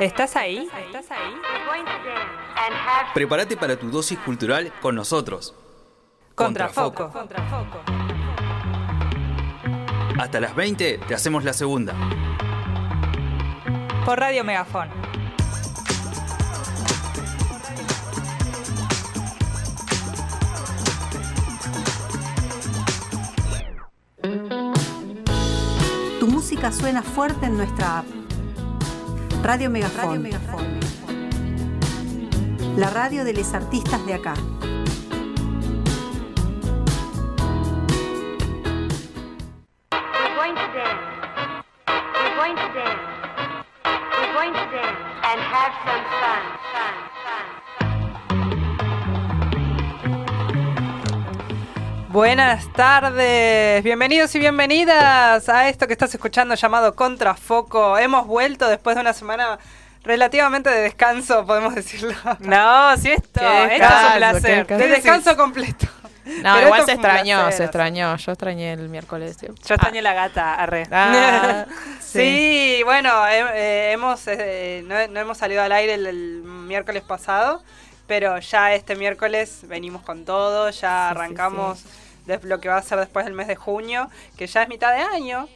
¿Estás ahí? ¿Estás ahí? Prepárate para tu dosis cultural con nosotros. Contrafoco. Hasta las 20 te hacemos la segunda. Por Radio Megafón. Música suena fuerte en nuestra app. Radio Megafón. La radio de los artistas de acá. Buenas tardes, bienvenidos y bienvenidas a esto que estás escuchando llamado Contrafoco. Hemos vuelto después de una semana relativamente de descanso, podemos decirlo. No, sí esto, Qué esto es un descanso, placer. De descanso completo. No, Pero igual se extrañó, placer. se extrañó. Yo extrañé el miércoles. Yo extrañé la gata, arre. Ah, Sí, bueno, eh, hemos eh, no, no hemos salido al aire el, el miércoles pasado, pero ya este miércoles venimos con todo, ya Sí, sí, arrancamos de lo que va a ser después del mes de junio, que ya es mitad de año.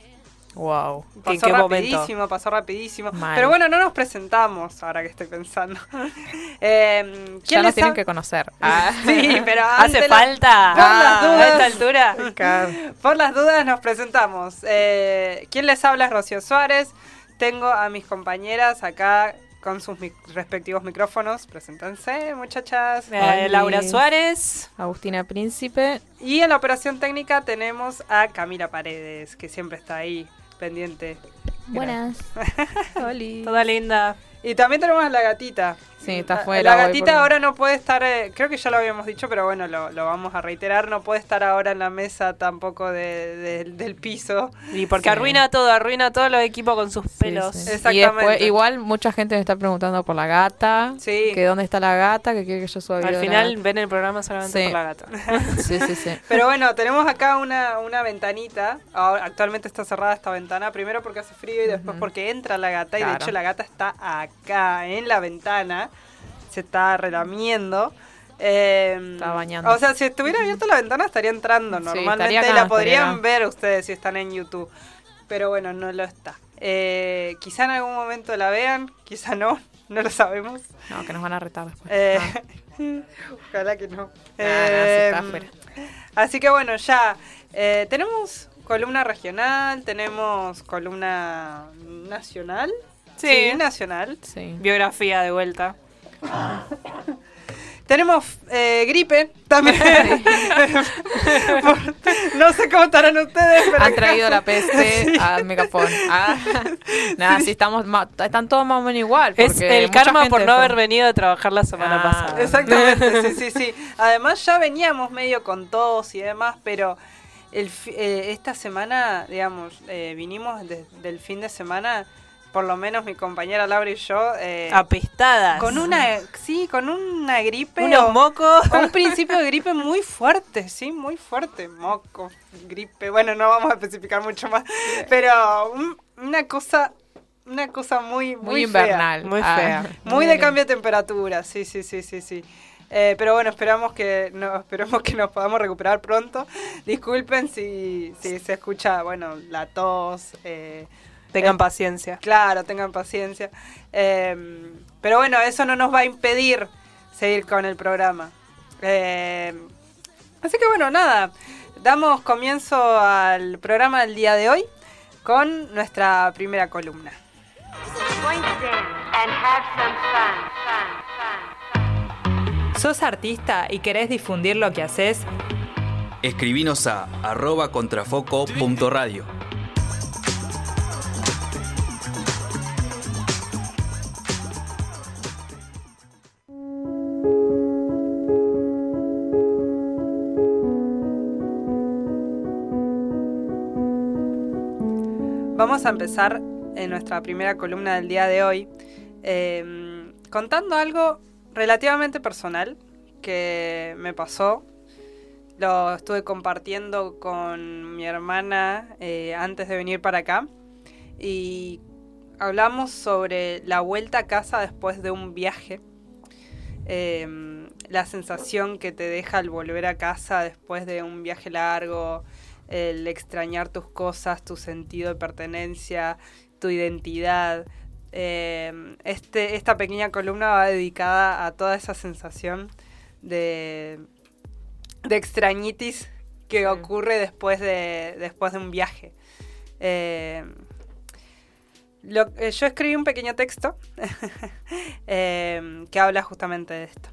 Wow. ¿En Pasó momento? rapidísimo, pasó rapidísimo. Mal. Pero bueno, no nos presentamos, ahora que estoy pensando. eh, Ya nos tienen que conocer. Ah. Sí, pero ¿Hace la- falta? por las Ah, dudas. a esta altura. Por las dudas nos presentamos. Eh, ¿Quién les habla es Rocío Suárez. Tengo a mis compañeras acá con sus mic- respectivos micrófonos. Preséntense, muchachas. Eh. Laura Suárez. Agustina Príncipe. Y en la operación técnica tenemos a Camila Paredes, que siempre está ahí, pendiente. Buenas. Oli. Toda linda. Y también tenemos a la gatita. Sí, está La- fuera La gatita porque- ahora no puede estar, eh, creo que ya lo habíamos dicho, pero bueno, lo, lo vamos a reiterar, no puede estar ahora en la mesa tampoco de- de- del piso. Y porque Sí. arruina todo, arruina todos los equipos con sus pelos. Sí, sí. Exactamente. Y después, igual mucha gente me está preguntando por la gata. Sí. Que dónde está la gata, que quiere que yo suba Al final ven el programa solamente Sí. por la gata. Sí, sí, sí. Pero bueno, tenemos acá una, una ventanita. Ahora, actualmente está cerrada esta ventana. Primero porque hace frío y después porque entra la gata. Y de hecho la gata está acá, en la ventana. Se está relamiendo. Eh, Está bañando. O sea, si estuviera abierta la ventana estaría entrando Sí, normalmente. estaría acá, y la podrían ver ustedes si están en YouTube. Pero bueno, no lo está. Eh, quizá en algún momento la vean, quizá no. No lo sabemos. No, que nos van a retar después. Eh, Ah. ojalá que no. sí, Eh, afuera. Así que bueno, ya eh, tenemos columna regional, tenemos columna nacional. Sí. nacional. Sí. Biografía de vuelta. Tenemos eh, gripe también. No sé cómo estarán ustedes, pero Han traído la peste Sí. a Megafon. Ah. Nada, sí, estamos ma- están todos más o menos igual. Es el karma por no fue- haber venido a trabajar la semana Ah. pasada. Exactamente, sí, sí, sí. Además ya veníamos medio con tos y demás, pero el, eh, esta semana, digamos, eh, vinimos de- del fin de semana, por lo menos mi compañera Laura y yo, eh, Apestadas. con una, sí, con una gripe. Unos o- mocos. o un principio de gripe muy fuerte, sí, muy fuerte. Moco, gripe, bueno, no vamos a especificar mucho más, pero un- una cosa, una cosa muy, muy, Muy fea. invernal. muy Ah. fea. Muy de cambio de temperatura, sí, sí, sí, sí, sí. Eh, pero bueno, esperamos que no, esperemos que nos podamos recuperar pronto. Disculpen si, si se escucha, bueno, la tos. eh, Tengan eh, paciencia. Claro, tengan paciencia. Eh, pero bueno, eso no nos va a impedir seguir con el programa. Eh, así que bueno, nada. Damos comienzo al programa del día de hoy con nuestra primera columna. ¿Sos artista y querés difundir lo que haces? Escribinos a arroba contrafoco.radio. Vamos a empezar en nuestra primera columna del día de hoy eh, contando algo relativamente personal que me pasó. Lo estuve compartiendo con mi hermana eh, antes de venir para acá. Y hablamos sobre la vuelta a casa después de un viaje. Em, la sensación que te deja al volver a casa después de un viaje largo, el extrañar tus cosas, tu sentido de pertenencia, tu identidad. Em, este, esta pequeña columna va dedicada a toda esa sensación de, de extrañitis que Sí. ocurre después de, después de un viaje. Em, lo- eh, yo escribí un pequeño texto em, que habla justamente de esto.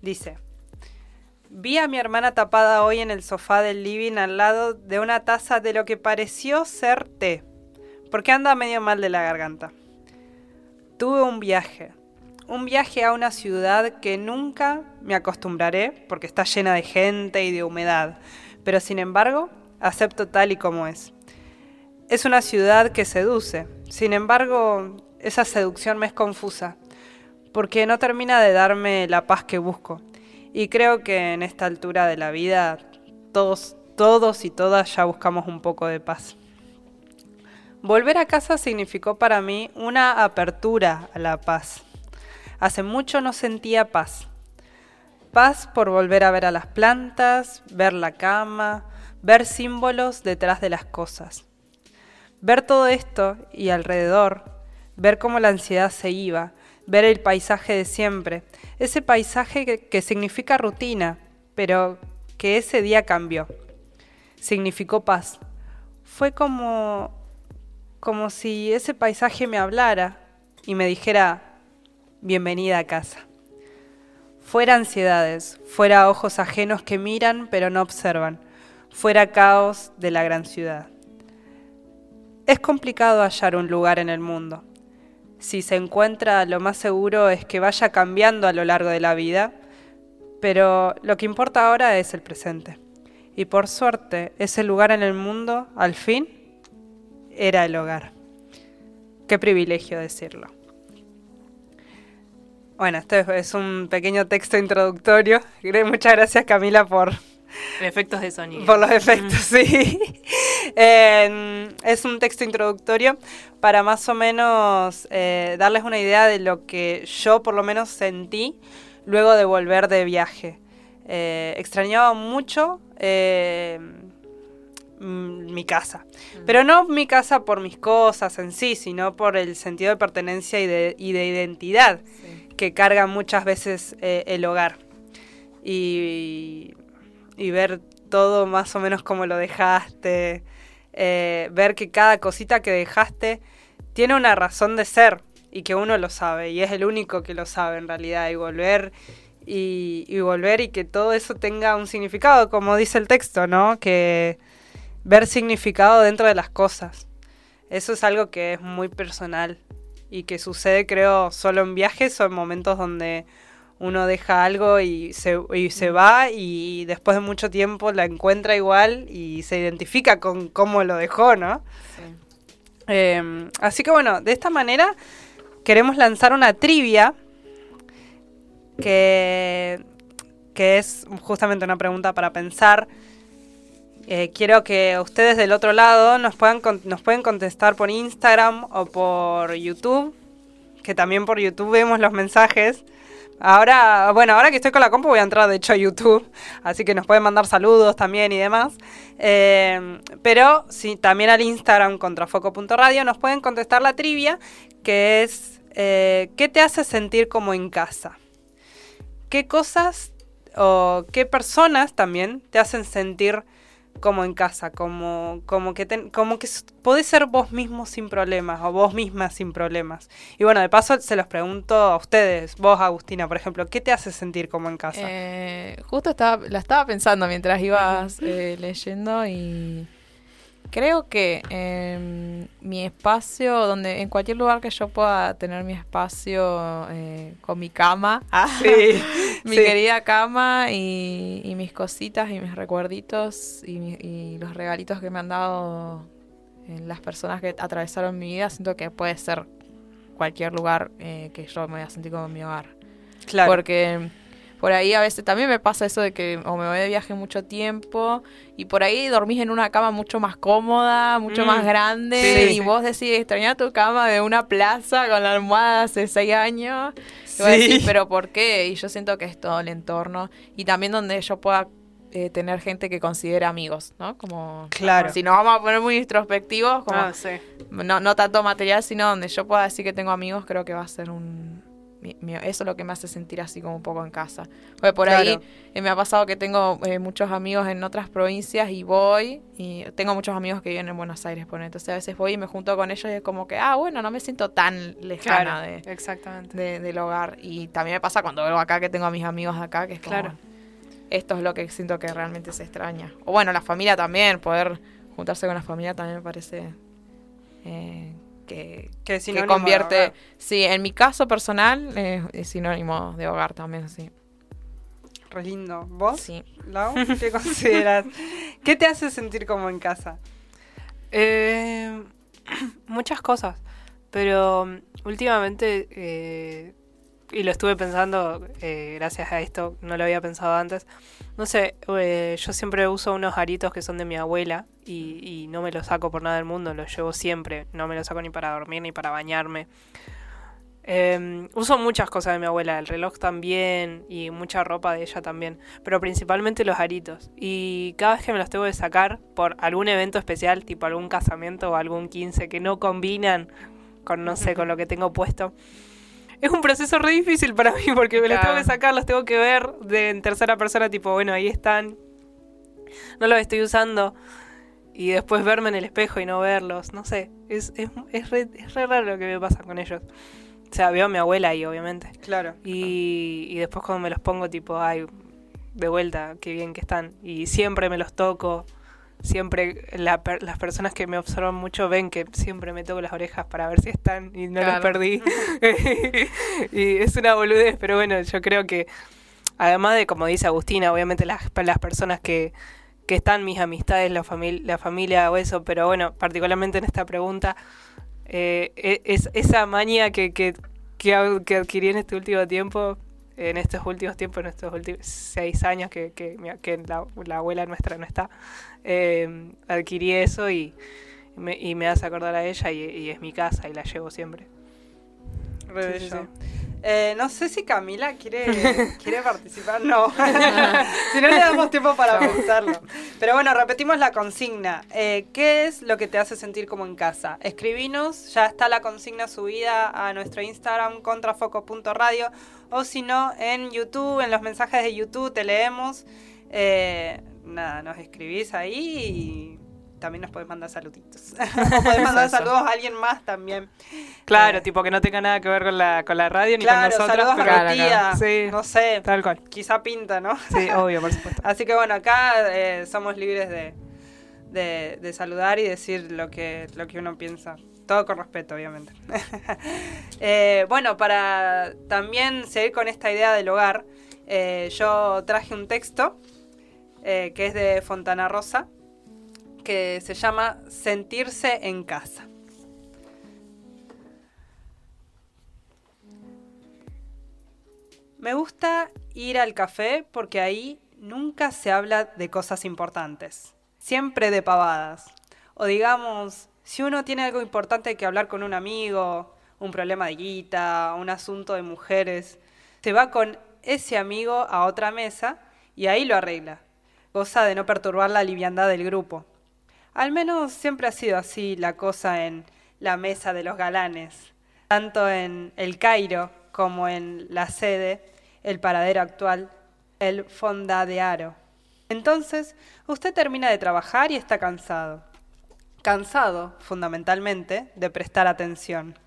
Dice, vi a mi hermana tapada hoy en el sofá del living al lado de una taza de lo que pareció ser té, porque anda medio mal de la garganta. Tuve un viaje, un viaje a una ciudad que nunca me acostumbraré porque está llena de gente y de humedad, pero sin embargo acepto tal y como es. Es una ciudad que seduce. Sin embargo, esa seducción me es confusa, porque no termina de darme la paz que busco. Y creo que en esta altura de la vida, todos, todos y todas ya buscamos un poco de paz. Volver a casa significó para mí una apertura a la paz. Hace mucho no sentía paz. Paz por volver a ver a las plantas, ver la cama, ver símbolos detrás de las cosas. Ver todo esto y alrededor, ver cómo la ansiedad se iba, ver el paisaje de siempre, ese paisaje que, significa rutina, pero que ese día cambió. Significó paz. Fue como como si ese paisaje me hablara y me dijera, bienvenida a casa. Fuera ansiedades, fuera ojos ajenos que miran pero no observan, fuera caos de la gran ciudad. Es complicado hallar un lugar en el mundo. Si se encuentra, lo más seguro es que vaya cambiando a lo largo de la vida, pero lo que importa ahora es el presente. Y por suerte, ese lugar en el mundo, al fin, era el hogar. Qué privilegio decirlo. Bueno, este es un pequeño texto introductorio. Muchas gracias Camila por, Efectos de sonido. por los efectos, sí. Eh, es un texto introductorio para más o menos eh, darles una idea de lo que yo por lo menos sentí luego de volver de viaje. Eh, extrañaba mucho eh, mm, mi casa. Pero no mi casa por mis cosas en sí, sino por el sentido de pertenencia y de, y de identidad que carga muchas veces el hogar. Y, y ver todo más o menos como lo dejaste, ver que cada cosita que dejaste tiene una razón de ser y que uno lo sabe y es el único que lo sabe en realidad y volver y, volver y que todo eso tenga un significado, como dice el texto, ¿no? Que ver significado dentro de las cosas. Eso es algo que es muy personal y que sucede creo solo en viajes o en momentos donde uno deja algo y se, y se va y después de mucho tiempo la encuentra igual y se identifica con cómo lo dejó, ¿no? Eh, así que bueno, de esta manera queremos lanzar una trivia que, que es justamente una pregunta para pensar. Eh, quiero que ustedes del otro lado nos puedan nos pueden contestar por Instagram o por YouTube, que también por YouTube vemos los mensajes. Ahora, bueno, ahora que estoy con la compu voy a entrar de hecho a YouTube, así que nos pueden mandar saludos también y demás. Eh, pero sí, también al Instagram contrafoco.radio nos pueden contestar la trivia, que es eh, ¿qué te hace sentir como en casa? ¿Qué cosas o qué personas también te hacen sentir como en casa? Como, como que, ten- como que podés ser vos mismo sin problemas o vos misma sin problemas. Y bueno, de paso se los pregunto a ustedes, vos Agustina, por ejemplo, ¿qué te hace sentir como en casa? Eh, justo estaba, la estaba pensando mientras ibas eh, leyendo y creo que em, mi espacio, donde en cualquier lugar que yo pueda tener mi espacio eh, con mi cama, sí, mi sí. querida cama y, y mis cositas y mis recuerditos y, y los regalitos que me han dado eh, las personas que atravesaron mi vida, siento que puede ser cualquier lugar eh, que yo me voy a sentir como mi hogar. claro. Porque, por ahí a veces también me pasa eso de que o me voy de viaje mucho tiempo y por ahí dormís en una cama mucho más cómoda, mucho Mm, más grande sí. y vos decís extrañar tu cama de una plaza con la almohada hace seis años. Y vos decís, Sí. pero ¿por qué? Y yo siento que es todo el entorno y también donde yo pueda eh, tener gente que considere amigos, ¿no? Como Claro. si nos vamos a poner muy introspectivos, como Ah, sí. no, no tanto material, sino donde yo pueda decir que tengo amigos, creo que va a ser un... mi- mi- eso es lo que me hace sentir así como un poco en casa. Porque por Claro. ahí eh, me ha pasado que tengo eh, muchos amigos en otras provincias y voy, y tengo muchos amigos que viven en Buenos Aires, por entonces a veces voy y me junto con ellos y es como que, ah, bueno, no me siento tan lejana Claro, de, exactamente. de- del hogar. Y también me pasa cuando vuelvo acá que tengo a mis amigos acá, que es como, Claro. esto es lo que siento que realmente se extraña. O bueno, la familia también, poder juntarse con la familia también me parece eh, que, Que que convierte, hogar. sí, en mi caso personal eh, es sinónimo de hogar también, sí. Re lindo. ¿Vos, Sí. Lau? ¿Qué consideras? ¿Qué te hace sentir como en casa? Eh, muchas cosas, pero mm, últimamente, eh, y lo estuve pensando eh, gracias a esto, no lo había pensado antes, no sé, eh, yo siempre uso unos aritos que son de mi abuela y, no me los saco por nada del mundo, los llevo siempre, no me los saco ni para dormir ni para bañarme. Eh, uso muchas cosas de mi abuela, el reloj también y mucha ropa de ella también, pero principalmente los aritos. Y cada vez que me los tengo que sacar por algún evento especial, tipo algún casamiento o algún 15 que no combinan con, no sé, con lo que tengo puesto, es un proceso re difícil para mí porque me los tengo que sacar, los tengo que ver de en tercera persona, tipo, bueno, ahí están, no los estoy usando. Y después verme en el espejo y no verlos, no sé, es, es, es, re, es re raro lo que me pasa con ellos. O sea, veo a mi abuela ahí, obviamente. Claro. Y, y después cuando me los pongo, tipo, ay, de vuelta, qué bien que están. Y siempre me los toco. Siempre la per- las personas que me observan mucho ven que siempre me toco las orejas para ver si están y no los Claro. perdí. y es una boludez, pero bueno, yo creo que, además de, como dice Agustina, obviamente las, las personas que, que están, mis amistades, la, famil la familia o eso, pero bueno, particularmente en esta pregunta, eh, e- es, esa manía que, que, que adquirí en este último tiempo, en estos últimos tiempos, en estos últimos seis años que, que, que la, la abuela nuestra no está, eh, adquirí eso y me, y me hace acordar a ella y, y es mi casa y la llevo siempre. Re Sí, sí, bello. Eh, no sé si Camila quiere, quiere participar. No. si no le damos tiempo para pensarlo. Pero bueno, repetimos la consigna. Eh, ¿Qué es lo que te hace sentir como en casa? Escribinos, ya está la consigna subida a nuestro Instagram contrafoco.radio o si no en YouTube, en los mensajes de YouTube te leemos. Eh, nada, nos escribís ahí y también nos podés mandar saluditos. o podés mandar saludos a alguien más también. Claro, Eh, tipo que no tenga nada que ver con la, con la radio ni Claro, con nosotros. saludos a mi tía. Sí. No sé, Tal cual. quizá pinta, ¿no? Sí, obvio, por supuesto. Así que bueno, acá eh, somos libres de, de- de saludar y decir lo que, lo que uno piensa. Todo con respeto, obviamente. Eh, bueno, para también seguir con esta idea del hogar, yo traje un texto que es de Fontana Rosa, que se llama Sentirse en casa. Me gusta ir al café porque ahí nunca se habla de cosas importantes, siempre de pavadas. O digamos, si uno tiene algo importante que hablar con un amigo, un problema de guita, un asunto de mujeres, se va con ese amigo a otra mesa y ahí lo arregla. Goza de no perturbar la liviandad del grupo. Al menos siempre ha sido así la cosa en la mesa de los galanes, tanto en el Cairo como en la sede, el paradero actual, el fondadearo. Entonces, usted termina de trabajar y está cansado. Cansado, fundamentalmente, de prestar atención.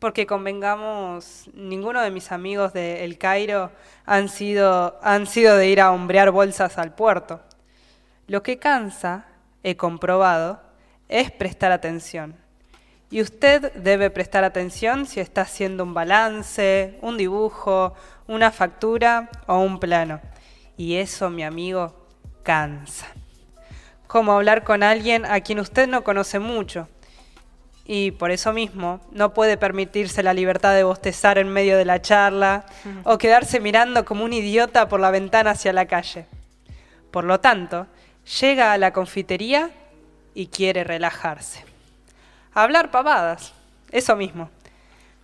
Porque convengamos, ninguno de mis amigos de El Cairo han sido, han sido de ir a hombrear bolsas al puerto. Lo que cansa, he comprobado, es prestar atención. Y usted debe prestar atención si está haciendo un balance, un dibujo, una factura o un plano. Y eso, mi amigo, cansa. Como hablar con alguien a quien usted no conoce mucho. y por eso mismo no puede permitirse la libertad de bostezar en medio de la charla o quedarse mirando como un idiota por la ventana hacia la calle. Por lo tanto, llega a la confitería y quiere relajarse. Hablar pavadas, eso mismo.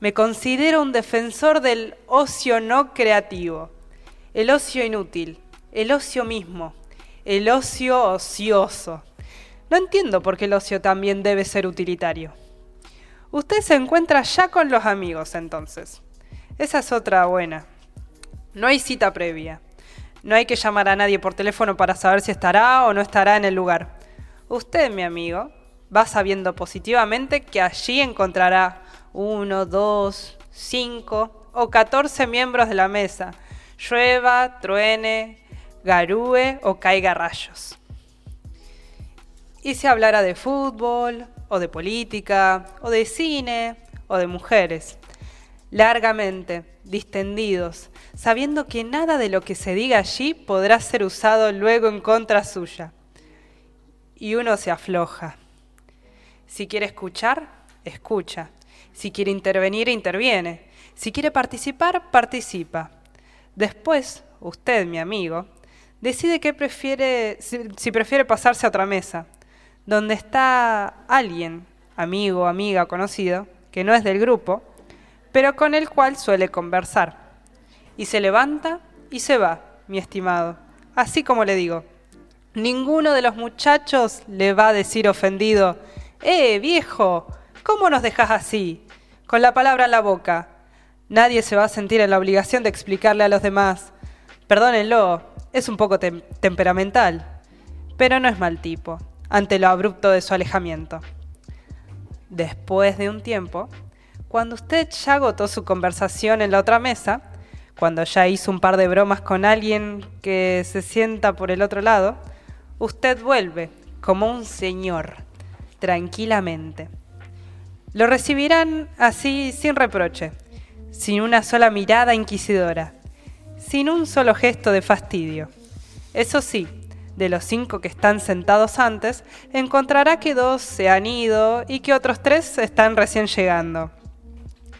Me considero un defensor del ocio no creativo, el ocio inútil, el ocio mismo, el ocio ocioso. No entiendo por qué el ocio también debe ser utilitario. Usted se encuentra ya con los amigos entonces. Esa es otra buena. No hay cita previa. No hay que llamar a nadie por teléfono para saber si estará o no estará en el lugar. Usted, mi amigo, va sabiendo positivamente que allí encontrará uno, dos, cinco o catorce miembros de la mesa, llueva, truene, garúe o caiga rayos. Y se hablará de fútbol, o de política, o de cine, o de mujeres. Largamente, distendidos, sabiendo que nada de lo que se diga allí podrá ser usado luego en contra suya. Y uno se afloja. Si quiere escuchar, escucha. Si quiere intervenir, interviene. Si quiere participar, participa. Después, usted, mi amigo, decide qué prefiere, si, si prefiere pasarse a otra mesa donde está alguien, amigo, amiga, conocido, que no es del grupo, pero con el cual suele conversar. Y se levanta y se va, mi estimado. Así como le digo, ninguno de los muchachos le va a decir ofendido, ¡Eh, viejo! ¿Cómo nos dejas así? Con la palabra en la boca. Nadie se va a sentir en la obligación de explicarle a los demás. Perdónenlo, es un poco tem temperamental, pero no es mal tipo ante lo abrupto de su alejamiento. Después de un tiempo, cuando usted ya agotó su conversación en la otra mesa, cuando ya hizo un par de bromas con alguien que se sienta por el otro lado, usted vuelve como un señor, tranquilamente. Lo recibirán así sin reproche, sin una sola mirada inquisidora, sin un solo gesto de fastidio. Eso sí, de los cinco que están sentados antes, encontrará que dos se han ido y que otros tres están recién llegando.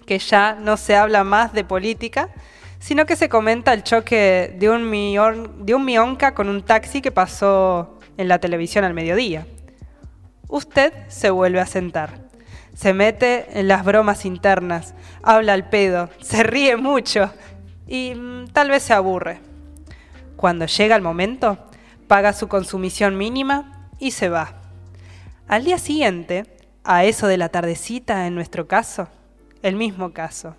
Que ya no se habla más de política, sino que se comenta el choque de un, mionca con un taxi que pasó en la televisión al mediodía. Usted se vuelve a sentar. Se mete en las bromas internas, habla al pedo, se ríe mucho y mm, tal vez se aburre. Cuando llega el momento, paga su consumición mínima y se va. Al día siguiente, a eso de la tardecita en nuestro caso, el mismo caso.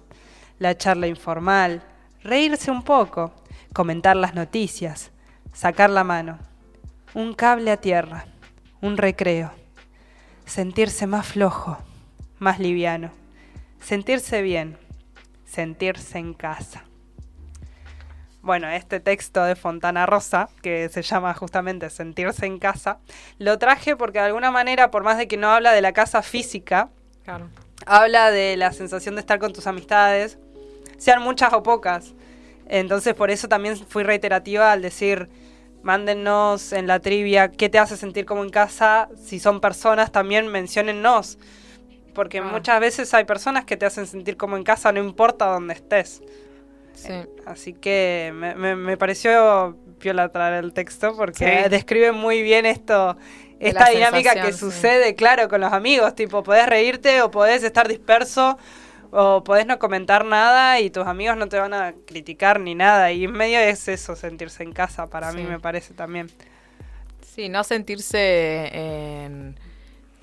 La charla informal, reírse un poco, comentar las noticias, sacar la mano, un cable a tierra, un recreo, sentirse más flojo, más liviano, sentirse bien, sentirse en casa. Bueno, este texto de Fontana Rosa, que se llama justamente Sentirse en casa, lo traje porque de alguna manera, por más de que no habla de la casa física, habla de la sensación de estar con tus amistades, sean muchas o pocas. Entonces por eso también fui reiterativa al decir, mándennos en la trivia qué te hace sentir como en casa, si son personas también menciónennos, porque Ah. muchas veces hay personas que te hacen sentir como en casa, no importa dónde estés. Sí. Así que me, me- me pareció piola traer el texto porque Sí. describe muy bien esto, esta dinámica que sí. sucede, claro, con los amigos. Tipo, podés reírte o podés estar disperso o podés no comentar nada y tus amigos no te van a criticar ni nada. Y en medio es eso, sentirse en casa, para mí Sí. me parece también. Sí, no sentirse en-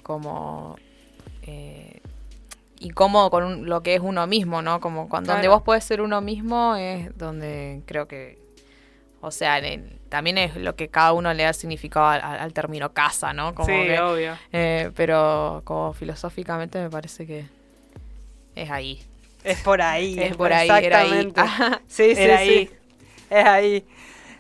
como eh, incómodo con un- lo que es uno mismo, ¿no? Como cuando donde vos podés ser uno mismo es donde creo que, o sea, en- también es lo que cada uno le da significado al, al término casa, ¿no? Como sí, que- obvio. eh, pero como filosóficamente me parece que es ahí. Es por ahí. Es por ahí, era ahí. exactamente. Sí, sí, Era sí. ahí. Es ahí.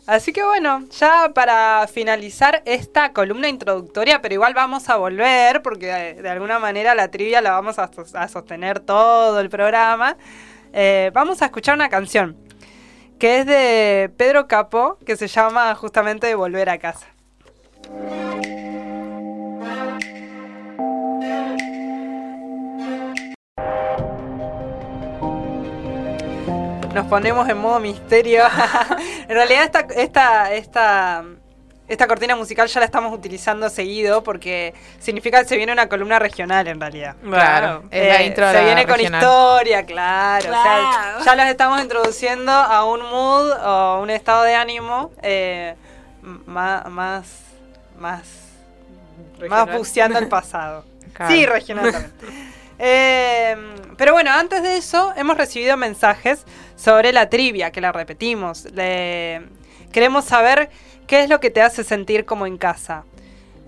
Así que bueno, ya para finalizar esta columna introductoria, pero igual vamos a volver, porque de, de alguna manera la trivia la vamos a sostener todo el programa. eh, vamos a escuchar una canción que es de Pedro Capó, que se llama justamente Volver a casa. Nos ponemos en modo misterio. en realidad esta, esta, esta, esta cortina musical ya la estamos utilizando seguido porque significa que se viene una columna regional en realidad. Claro, es la Eh, intro se la viene con historia, claro. o sea, Claro. ya los estamos introduciendo a un mood o un estado de ánimo eh, más, más, más, más buceando el pasado. Claro. Sí, regional también. Eh, pero bueno, antes de eso hemos recibido mensajes sobre la trivia, que la repetimos. Queremos saber qué es lo que te hace sentir como en casa.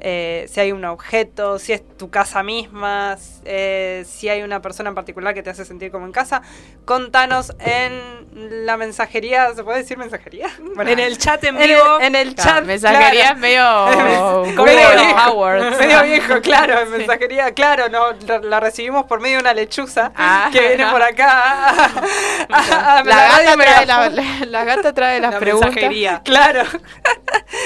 Eh, si hay un objeto, si es tu casa misma, eh, si hay una persona en particular que te hace sentir como en casa. Contanos en la mensajería, ¿se puede decir mensajería? Bueno, en el chat en en el- vivo. en el Claro, chat. mensajería claro. es medio Con medio viejo. Medio viejo, claro, en mensajería, claro, no, la, la recibimos por medio de una lechuza Ah. que viene por acá. a- a- a La, radio gata trae la, Megafon. la- la gata trae las La preguntas. mensajería. Claro.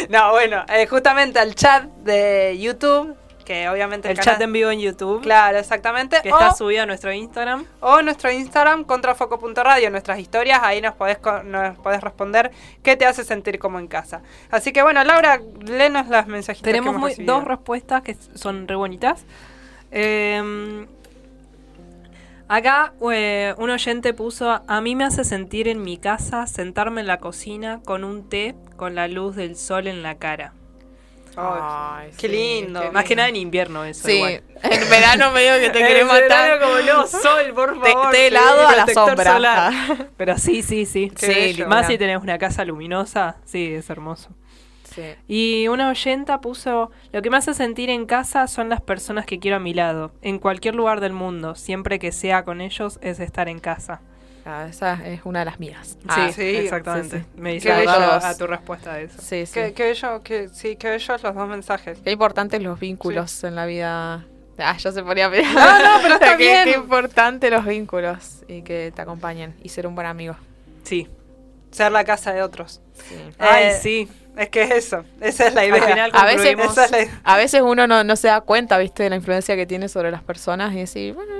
no, bueno, eh, justamente al chat de YouTube, que obviamente El chat en vivo en YouTube. Claro, exactamente. Que está subido a nuestro Instagram. o nuestro Instagram, contrafoco.radio, nuestras historias, ahí nos podés, nos podés responder qué te hace sentir como en casa. Así que bueno, Laura, léenos las mensajitas que Tenemos hemos muy- recibido. dos respuestas que son re bonitas. Eh, acá eh, un oyente puso, a mí me hace sentir en mi casa sentarme en la cocina con un té con la luz del sol en la cara. Ay, qué sí, lindo. qué Más que nada en invierno eso. Sí, igual. en verano medio que te querés matar. verano como no, sol, por Te- favor. te helado a la sombra. solar. Ah. Pero sí, sí, sí. Qué Sí, bello. más Mira. si tenés una casa luminosa, sí, es hermoso. Sí. Y una oyenta puso, lo que me hace sentir en casa son las personas que quiero a mi lado, en cualquier lugar del mundo, siempre que sea con ellos es estar en casa. Ah, esa es una de las mías. sí, Ah, sí, exactamente. sí, sí. Me hizo a, a tu respuesta de eso. sí, sí. Qué, qué bello, qué- sí, qué bellos los dos mensajes. Qué importantes los vínculos en la vida. Ah, yo se ponía a pensar. No, no, pero está qué, bien. Qué importante los vínculos y que te acompañen y ser un buen amigo. Sí. Ser la casa de otros. Sí. Ay, Eh, sí. Es que es eso, esa es la Al idea. final A veces- es la idea. A veces uno no, no se da cuenta, viste, de la influencia que tiene sobre las personas y decir, bueno,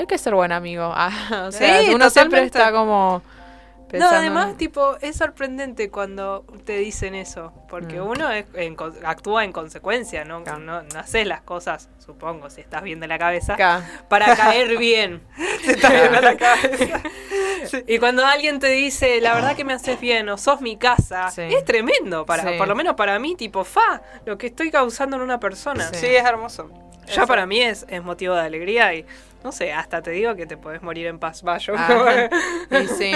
hay que ser buen amigo. Ah, o sea, Sí, uno siempre está como No, además, en- tipo, es sorprendente cuando te dicen eso, porque Mm. uno es- en con- actúa en consecuencia, ¿no? Claro. No, no haces las cosas, supongo, si estás bien de la cabeza, para caer bien. Se está viendo la cabeza. Y cuando alguien te dice, la verdad que me haces bien, o sos mi casa, Sí. es tremendo, para, Sí. por lo menos para mí, tipo, fa, lo que estoy causando en una persona. Sí. Sí, es hermoso. Ya Eso. para mí es, es motivo de alegría y, no sé, hasta te digo que te podés morir en paz. Va, yo- Ajá. Y sí.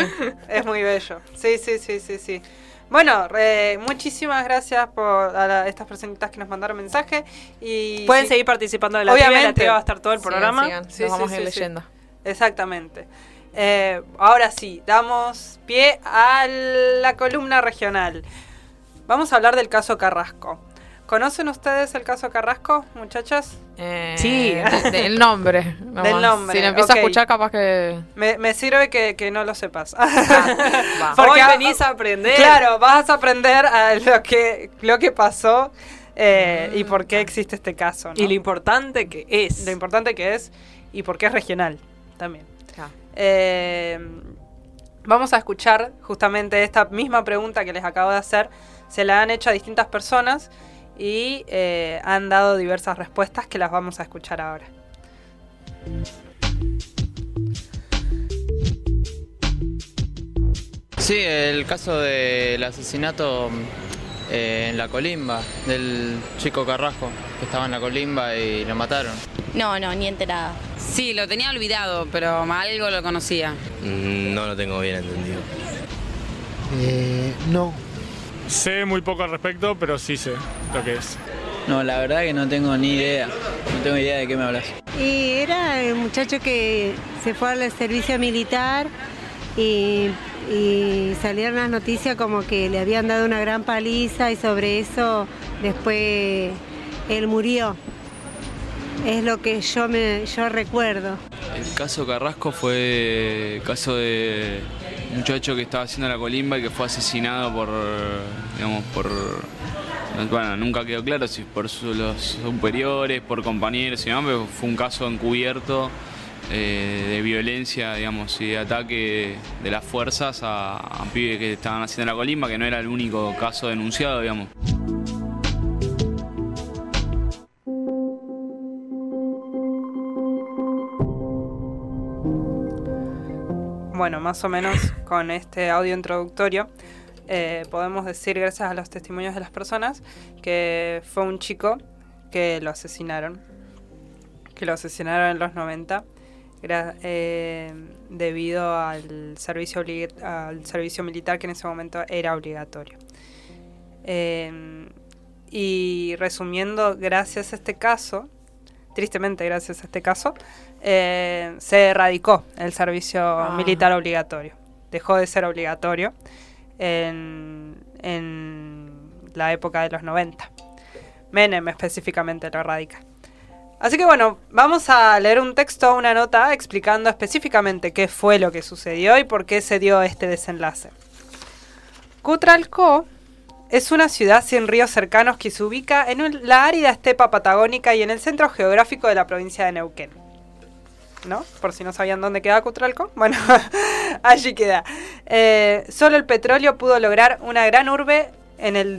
Es muy bello. Sí, sí, sí, sí, sí. Bueno, eh, muchísimas gracias por a la- estas personitas que nos mandaron mensaje. Y Pueden sí, seguir participando de la trivia, la Obviamente. trivia va a estar todo el programa. sigan, Sí, vamos a ir sí, sí. leyendo. Exactamente. Eh, ahora sí, damos pie a la columna regional. Vamos a hablar del caso Carrasco. ¿Conocen ustedes el caso Carrasco, muchachas? Eh, Sí. de- Del nombre. nomás. Del nombre, Si lo empiezas a escuchar, capaz que. Me, me sirve que, que no lo sepas. va. Porque Hoy venís a aprender. Claro, vas a aprender a lo que, lo que pasó eh, y por qué existe este caso. ¿no? Y lo importante que es. Lo importante que es y por qué es regional también. Ah. Eh, vamos a escuchar justamente esta misma pregunta que les acabo de hacer. Se la han hecho a distintas personas y eh, han dado diversas respuestas que las vamos a escuchar ahora. Sí, el caso del asesinato eh, en la colimba del chico Carrasco, que estaba en la colimba y lo mataron. No, no, ni enterada. Sí, lo tenía olvidado, pero algo lo conocía. Mm, No lo tengo bien entendido. Eh, no. Sé muy poco al respecto, pero sí sé lo que es. No, la verdad que no tengo ni idea. No tengo idea de qué me hablas. Y era el muchacho que se fue al servicio militar y, y salieron las noticias como que le habían dado una gran paliza y sobre eso después él murió. Es lo que yo me yo recuerdo. El caso Carrasco fue el caso de un muchacho que estaba haciendo la colimba y que fue asesinado por, digamos, por, bueno, nunca quedó claro si por su- los superiores, por compañeros y pero fue un caso encubierto eh, de violencia, digamos, y de ataque de las fuerzas a, a pibes que estaban haciendo la colimba, que no era el único caso denunciado, digamos. Bueno, más o menos con este audio introductorio eh, podemos decir, gracias a los testimonios de las personas, que fue un chico que lo asesinaron, que lo asesinaron en los 90 gra- eh, debido al servicio, al servicio militar que en ese momento era obligatorio. Eh, y resumiendo, gracias a este caso, tristemente gracias a este caso, eh, se erradicó el servicio militar obligatorio. Dejó de ser obligatorio en, en la época de los 90. Menem específicamente lo erradica. Así que bueno, vamos a leer un texto, una nota explicando específicamente qué fue lo que sucedió y por qué se dio este desenlace. Cutralcó es una ciudad sin ríos cercanos que se ubica en la árida estepa patagónica y en el centro geográfico de la provincia de Neuquén. ¿No? Por si no sabían dónde queda Cutralcó. Bueno, allí queda. Eh, solo el petróleo pudo lograr una gran urbe en el,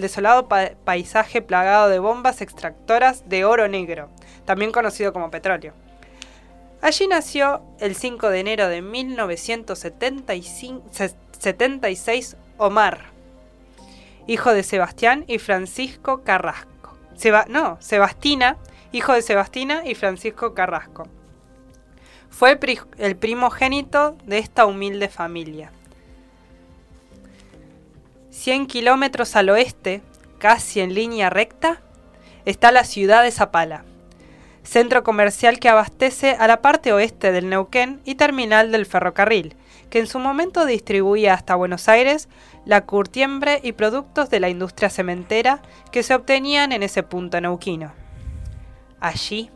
desolado pa- paisaje plagado de bombas extractoras de oro negro, también conocido como petróleo. Allí nació el 5 de enero de 1976 Omar, hijo de Sebastián y Francisco Carrasco. No, Sebastina, hijo de Sebastina y Francisco Carrasco. Fue el, pri- el primogénito de esta humilde familia. 100 kilómetros al oeste, casi en línea recta, está la ciudad de Zapala, centro comercial que abastece a la parte oeste del Neuquén y terminal del ferrocarril, que en su momento distribuía hasta Buenos Aires la curtiembre y productos de la industria cementera que se obtenían en ese punto neuquino. Allí,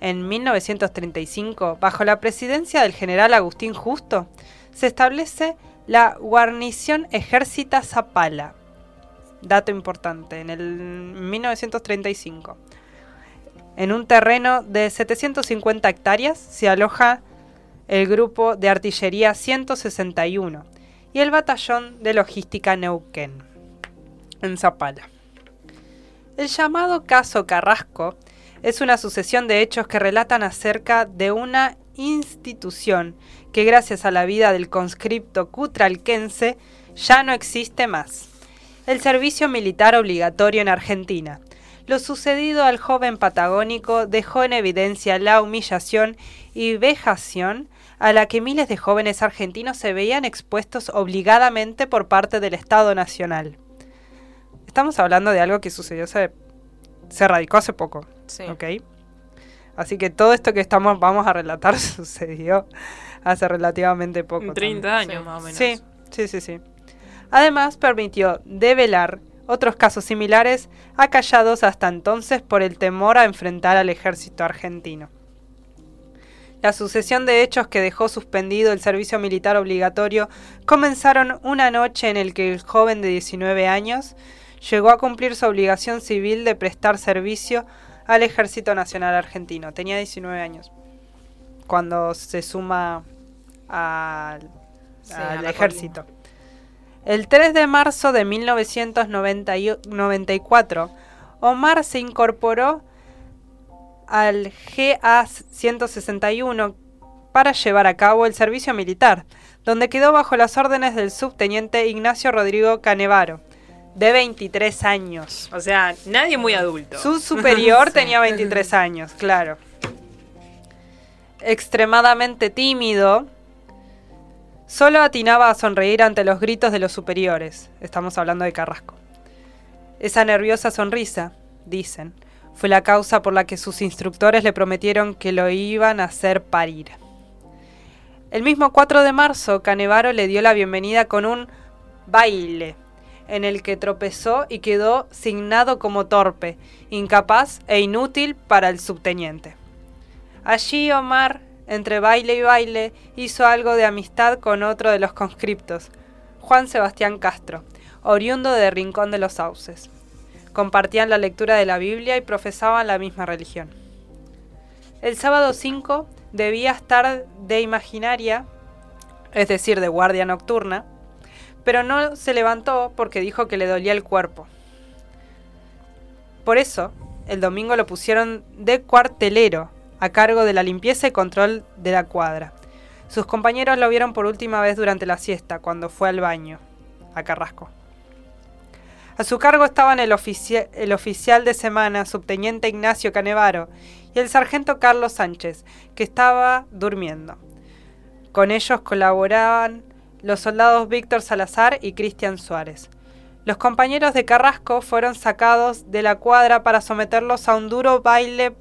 en 1935, bajo la presidencia del general Agustín Justo, se establece la guarnición Ejércita Zapala. Dato importante, en el 1935. En un terreno de 750 hectáreas se aloja el grupo de artillería 161 y el batallón de logística Neuquén, en Zapala. El llamado caso Carrasco es una sucesión de hechos que relatan acerca de una institución que gracias a la vida del conscripto cutralquense ya no existe más. El servicio militar obligatorio en Argentina. Lo sucedido al joven patagónico dejó en evidencia la humillación y vejación a la que miles de jóvenes argentinos se veían expuestos obligadamente por parte del Estado Nacional. Estamos hablando de algo que sucedió hace, se radicó hace poco. Sí. ¿ok? Así que todo esto que estamos vamos a relatar sucedió hace relativamente poco. 30 también. años más o menos. Sí, sí, sí, sí. Además permitió develar otros casos similares acallados hasta entonces por el temor a enfrentar al ejército argentino. La sucesión de hechos que dejó suspendido el servicio militar obligatorio comenzaron una noche en el que el joven de 19 años llegó a cumplir su obligación civil de prestar servicio al Ejército Nacional Argentino. Tenía 19 años cuando se suma al, Sí, ejército. El 3 de marzo de 1994, Omar se incorporó al GA-161 para llevar a cabo el servicio militar, donde quedó bajo las órdenes del subteniente Ignacio Rodrigo Canevaro, de 23 años. O sea, nadie muy adulto. Su superior Sí. tenía 23 años, claro. Extremadamente tímido, solo atinaba a sonreír ante los gritos de los superiores. Estamos hablando de Carrasco. Esa nerviosa sonrisa, dicen, fue la causa por la que sus instructores le prometieron que lo iban a hacer parir. El mismo 4 de marzo, Canevaro le dio la bienvenida con un baile, en el que tropezó y quedó signado como torpe, incapaz e inútil para el subteniente. Allí Omar, entre baile y baile, hizo algo de amistad con otro de los conscriptos, Juan Sebastián Castro, oriundo de Rincón de los Sauces. Compartían la lectura de la Biblia y profesaban la misma religión. El sábado 5 debía estar de imaginaria, es decir, de guardia nocturna, pero no se levantó porque dijo que le dolía el cuerpo. Por eso, el domingo lo pusieron de cuartelero, a cargo de la limpieza y control de la cuadra. Sus compañeros lo vieron por última vez durante la siesta, cuando fue al baño, a Carrasco. A su cargo estaban el, el oficial de semana, subteniente Ignacio Canevaro, y el sargento Carlos Sánchez, que estaba durmiendo. Con ellos colaboraban los soldados Víctor Salazar y Cristian Suárez. Los compañeros de Carrasco fueron sacados de la cuadra para someterlos a un duro baile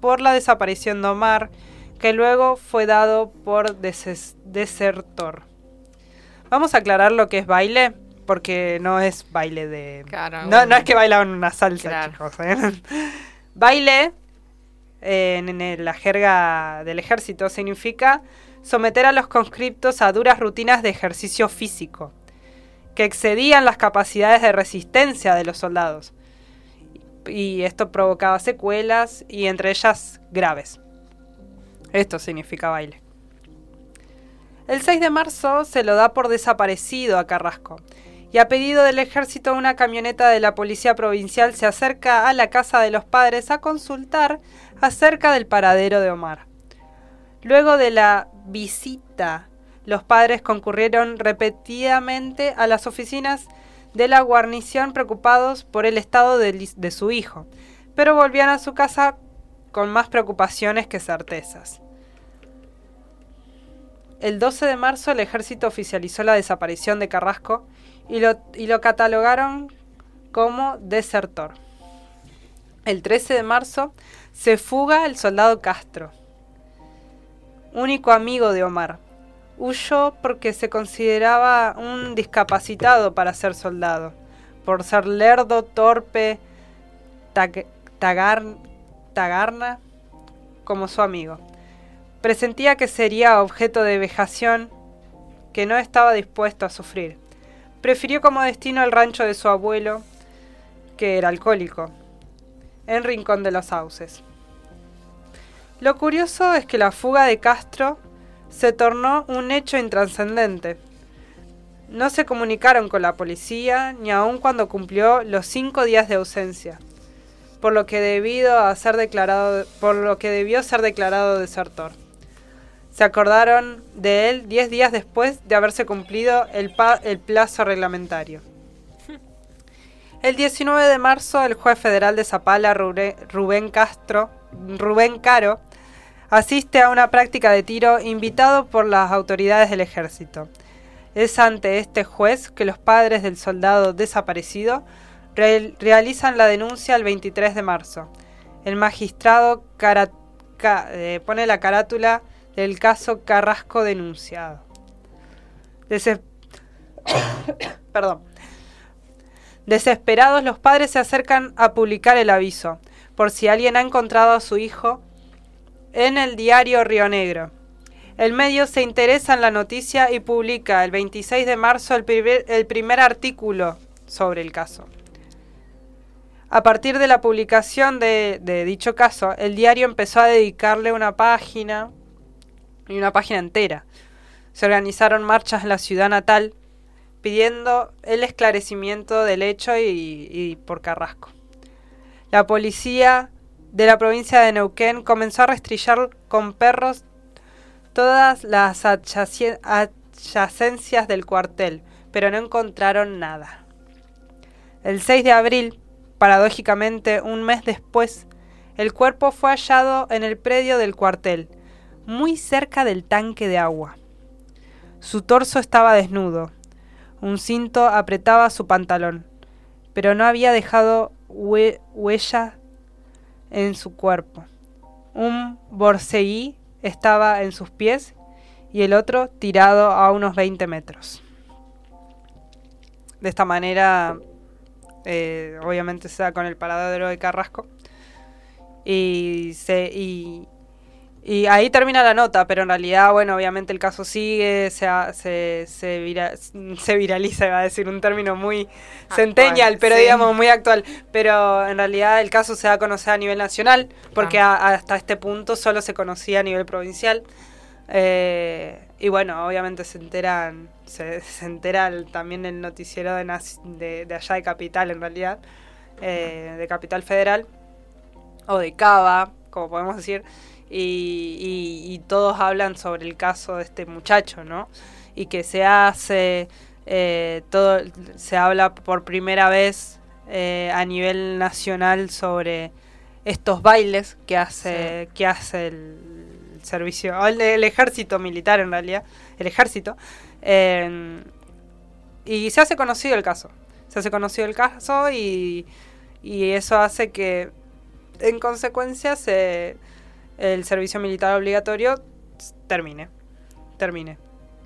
por la desaparición de Omar, que luego fue dado por desertor. Vamos a aclarar lo que es baile, porque no es baile de... Claro, no, es que bailaban una salsa, Claro. chicos. ¿eh? baile, eh, en, en la jerga del ejército, significa someter a los conscriptos a duras rutinas de ejercicio físico, que excedían las capacidades de resistencia de los soldados. Y esto provocaba secuelas y entre ellas graves. Esto significa baile. El 6 de marzo se lo da por desaparecido a Carrasco y a pedido del ejército una camioneta de la policía provincial se acerca a la casa de los padres a consultar acerca del paradero de Omar. Luego de la visita, los padres concurrieron repetidamente a las oficinas de la guarnición preocupados por el estado de, su hijo, pero volvían a su casa con más preocupaciones que certezas. El 12 de marzo el ejército oficializó la desaparición de Carrasco y lo, y lo catalogaron como desertor. El 13 de marzo se fuga el soldado Castro, único amigo de Omar. Huyó porque se consideraba un discapacitado para ser soldado, por ser lerdo, torpe, tag- tagar- tagarna, como su amigo. Presentía que sería objeto de vejación que no estaba dispuesto a sufrir. Prefirió como destino el rancho de su abuelo, que era alcohólico, en Rincón de los Sauces. Lo curioso es que la fuga de Castro se tornó un hecho intrascendente. No se comunicaron con la policía ni aun cuando cumplió los cinco días de ausencia, por lo que debido a ser declarado, por lo que debió ser declarado desertor. Se acordaron de él diez días después de haberse cumplido el, el plazo reglamentario. El 19 de marzo, el juez federal de Zapala, Rubén Castro, Rubén Caro, asiste a una práctica de tiro invitado por las autoridades del ejército. Es ante este juez que los padres del soldado desaparecido re- realizan la denuncia el 23 de marzo. El magistrado eh, pone la carátula del caso Carrasco denunciado. Perdón. Desesperados, los padres se acercan a publicar el aviso, por si alguien ha encontrado a su hijo en el diario Río Negro. El medio se interesa en la noticia y publica el 26 de marzo el primer, artículo sobre el caso. A partir de la publicación de, de dicho caso, el diario empezó a dedicarle una página y una página entera. Se organizaron marchas en la ciudad natal pidiendo el esclarecimiento del hecho y por Carrasco. La policía de la provincia de Neuquén comenzó a rastrillar con perros todas las adyacencias del cuartel, pero no encontraron nada. El 6 de abril, paradójicamente un mes después, el cuerpo fue hallado en el predio del cuartel, muy cerca del tanque de agua. Su torso estaba desnudo, un cinto apretaba su pantalón, pero no había dejado hue- huella en su cuerpo. Un borseguí estaba en sus pies y el otro tirado a unos 20 metros. De esta manera, eh, obviamente se da con el paradero de Carrasco y, se, y, Y ahí termina la nota, pero en realidad, bueno, obviamente el caso sigue, se, se, se, vira- se viraliza, iba a decir un término muy centennial, pero sí. digamos muy actual. Pero en realidad el caso se da a conocer a nivel nacional, porque a- hasta este punto solo se conocía a nivel provincial. Eh, y bueno, obviamente se enteran, se, se entera el- también el noticiero de, de, de allá de Capital, en realidad, eh, de Capital Federal, o de Cava, como podemos decir, y, y- y todos hablan sobre el caso de este muchacho, ¿no? Y que se hace, eh, todo, se habla por primera vez eh, a nivel nacional sobre estos bailes que hace, que hace el servicio, el, el ejército militar en realidad, el ejército, eh, y se hace conocido el caso, se hace conocido el caso y, y eso hace que en consecuencia se, el servicio militar obligatorio termine, termine,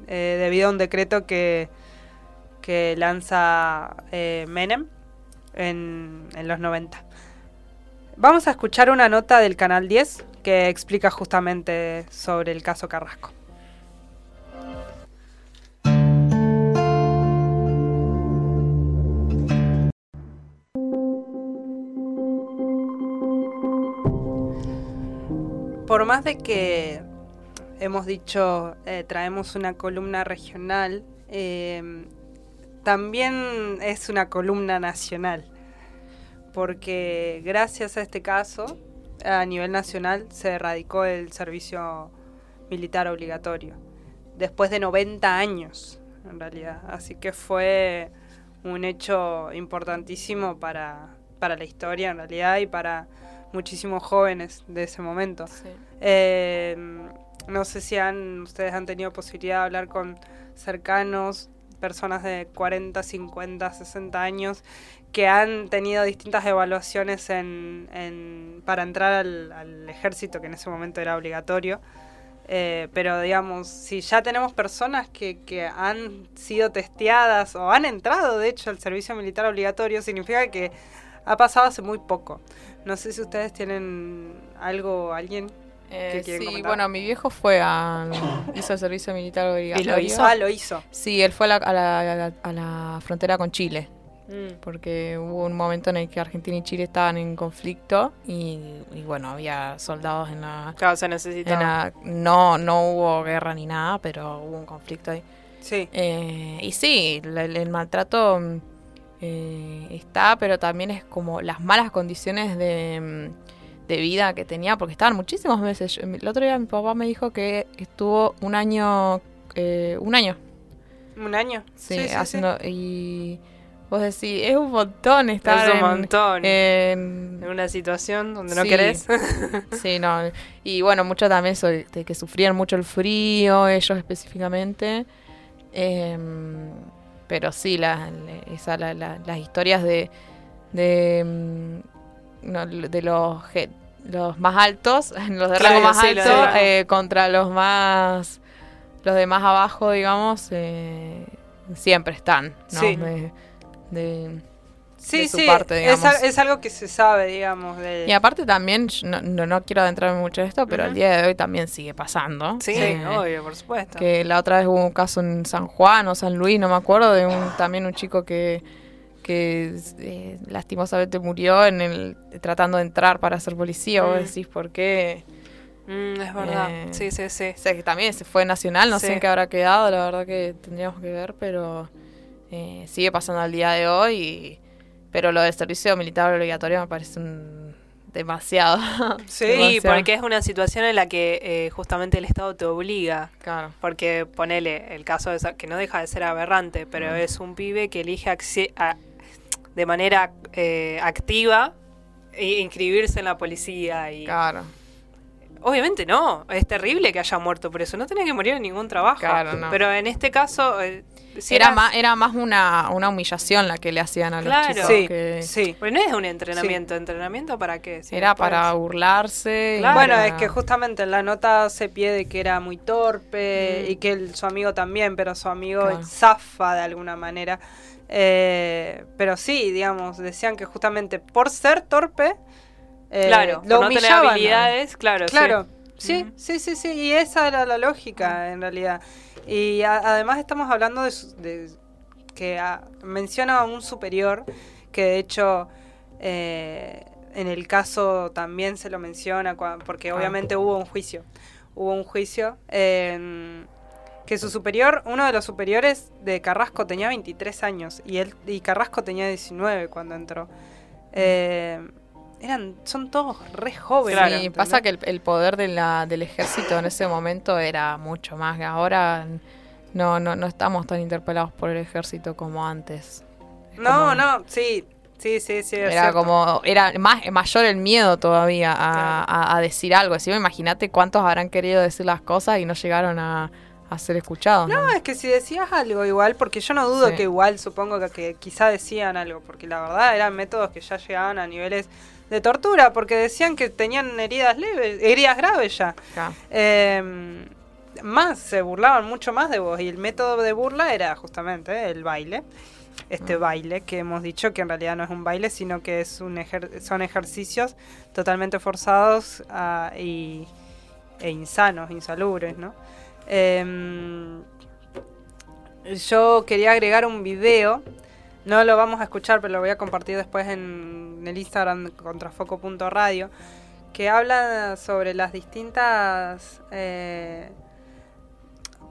eh, debido a un decreto que, que lanza eh, Menem en, en los 90. Vamos a escuchar una nota del Canal 10 que explica justamente sobre el caso Carrasco. Por más de que hemos dicho eh, traemos una columna regional, eh, también es una columna nacional, porque gracias a este caso, a nivel nacional se erradicó el servicio militar obligatorio, después de 90 años, en realidad. Así que fue un hecho importantísimo para, para la historia, en realidad, y para muchísimos jóvenes de ese momento. Eh, no sé si han, ustedes han tenido posibilidad de hablar con cercanos, personas de 40, 50, 60 años, que han tenido distintas evaluaciones en, en- para entrar al, al ejército, que en ese momento era obligatorio. Eh, pero digamos, si ya tenemos personas que, que han sido testeadas o han entrado, de hecho, al servicio militar obligatorio, significa que ha pasado hace muy poco. No sé si ustedes tienen algo, alguien que Eh, sí, comentar. bueno, mi viejo fue a. hizo el servicio militar obligatorio. hizo? Ah, lo hizo. Sí, él fue a la, a la- a la- frontera con Chile. Mm. Porque hubo un momento en el que Argentina y Chile estaban en conflicto y, y bueno, había soldados en la. Claro, se necesitaba. en la- no, no hubo guerra ni nada, pero hubo un conflicto ahí. Sí. Eh, y sí, el, el maltrato eh, está, pero también es como las malas condiciones de, mm, de vida que tenía, porque estaban muchísimos meses. El otro día mi papá me dijo que estuvo un año, eh, un año, ¿Un año? sí, haciendo, y vos decís, es un montón estar Es un en- montón. en, En una situación donde no querés. sí, no. Y bueno, mucho también eso de que sufrían mucho el frío, ellos específicamente. Em, pero sí, la- la- esa, la- la- las historias de, de, mm, de los, los más altos, los de Claro, rango más sí, alto, rango. eh, contra los más los de más abajo, digamos, eh, siempre están, ¿no? Sí. De, de- Sí, de su sí, parte, es, digamos. es algo que se sabe, digamos. De... Y aparte también, yo no, no, no quiero adentrarme mucho en esto, pero Ujú. al día de hoy también sigue pasando. Sí, Eh, obvio, por supuesto. Que la otra vez hubo un caso en San Juan o San Luis, no me acuerdo, de un también un chico que, que eh, lastimosamente murió en el tratando de entrar para ser policía. Vos Mm. decís, ¿por qué? Mm, es verdad. Eh, sí, sí, sí. O sea, que también se fue nacional, no Sí. sé en qué habrá quedado, la verdad que tendríamos que ver, pero eh, sigue pasando al día de hoy. y- pero lo del servicio militar obligatorio me parece un demasiado. Sí, Demasiado. porque es una situación en la que eh, justamente el Estado te obliga. Claro. Porque ponele el caso de esa- que no deja de ser aberrante, pero Mm. es un pibe que elige a- de manera eh, activa i- inscribirse en la policía y Claro. obviamente no, es terrible que haya muerto por eso, no tenía que morir en ningún trabajo. Claro, no. Pero en este caso eh, si era, más, era más una, una humillación la que le hacían a los chicos. Sí, que sí. Pues no es un entrenamiento, ¿entrenamiento para qué? Si Era para burlarse. Claro. Bueno, para- es que justamente en la nota se pide de que era muy torpe Mm. y que el- su amigo también, pero su amigo Claro. zafa de alguna manera. Eh, pero sí, digamos, decían que justamente por ser torpe, eh, Claro, lo por no tener humillaban. habilidades, claro. Claro, Sí, sí, sí, sí, y esa era la lógica en realidad. Y a- además estamos hablando de, de- que ah, menciona a un superior, que de hecho eh, en el caso también se lo menciona, cua- porque Ah. obviamente hubo un juicio. Hubo un juicio que su superior, uno de los superiores de Carrasco tenía 23 años y él y Carrasco tenía 19 cuando entró. Eh, eran, son todos re jóvenes. Sí, pasa que el, el poder de la, del ejército en ese momento era mucho más. que Ahora no, no, no estamos tan interpelados por el ejército como antes. No, no, sí, sí, sí, sí. Era cierto. como, era más mayor el miedo todavía a, a- a decir algo. Encima, imagínate cuántos habrán querido decir las cosas y no llegaron a, a ser escuchados. ¿no? No, es que si decías algo igual, porque yo no dudo Sí. que igual supongo que, que quizá decían algo, porque la verdad eran métodos que ya llegaban a niveles de tortura, porque decían que tenían heridas leves, heridas graves ya. Claro. Eh, más, se burlaban mucho más de vos, y el método de burla era justamente el baile. Este baile que hemos dicho que en realidad no es un baile, sino que es un ejer- son ejercicios totalmente forzados ah, y, e insanos, insalubres, ¿no? Em, yo quería agregar un video, no lo vamos a escuchar, pero lo voy a compartir después en el Instagram contrafoco.radio, que habla sobre las distintas... eh,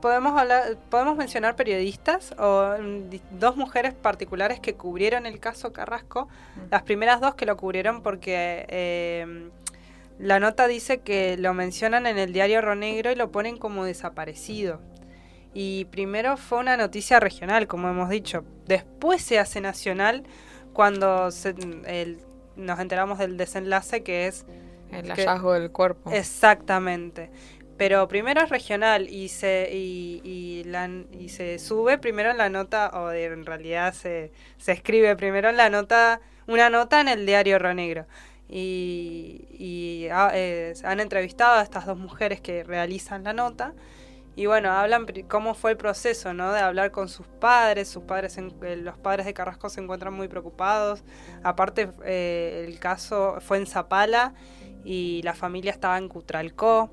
podemos hablar, podemos mencionar periodistas o mm, dos mujeres particulares que cubrieron el caso Carrasco. Las primeras dos que lo cubrieron porque eh, la nota dice que lo mencionan en el diario Ronegro y lo ponen como desaparecido. Y primero fue una noticia regional, como hemos dicho. Después se hace nacional cuando se- el- nos enteramos del desenlace que es El que- hallazgo del cuerpo. Exactamente. Pero primero es regional y se y, y la, y se sube primero en la nota o de- en realidad se, se escribe primero en la nota una nota en el diario Ronegro y, y ah, eh, han entrevistado a estas dos mujeres que realizan la nota y bueno hablan cómo fue el proceso no de hablar con sus padres sus padres en- eh, los padres de Carrasco se encuentran muy preocupados aparte eh, el caso fue en Zapala y la familia estaba en Cutralcó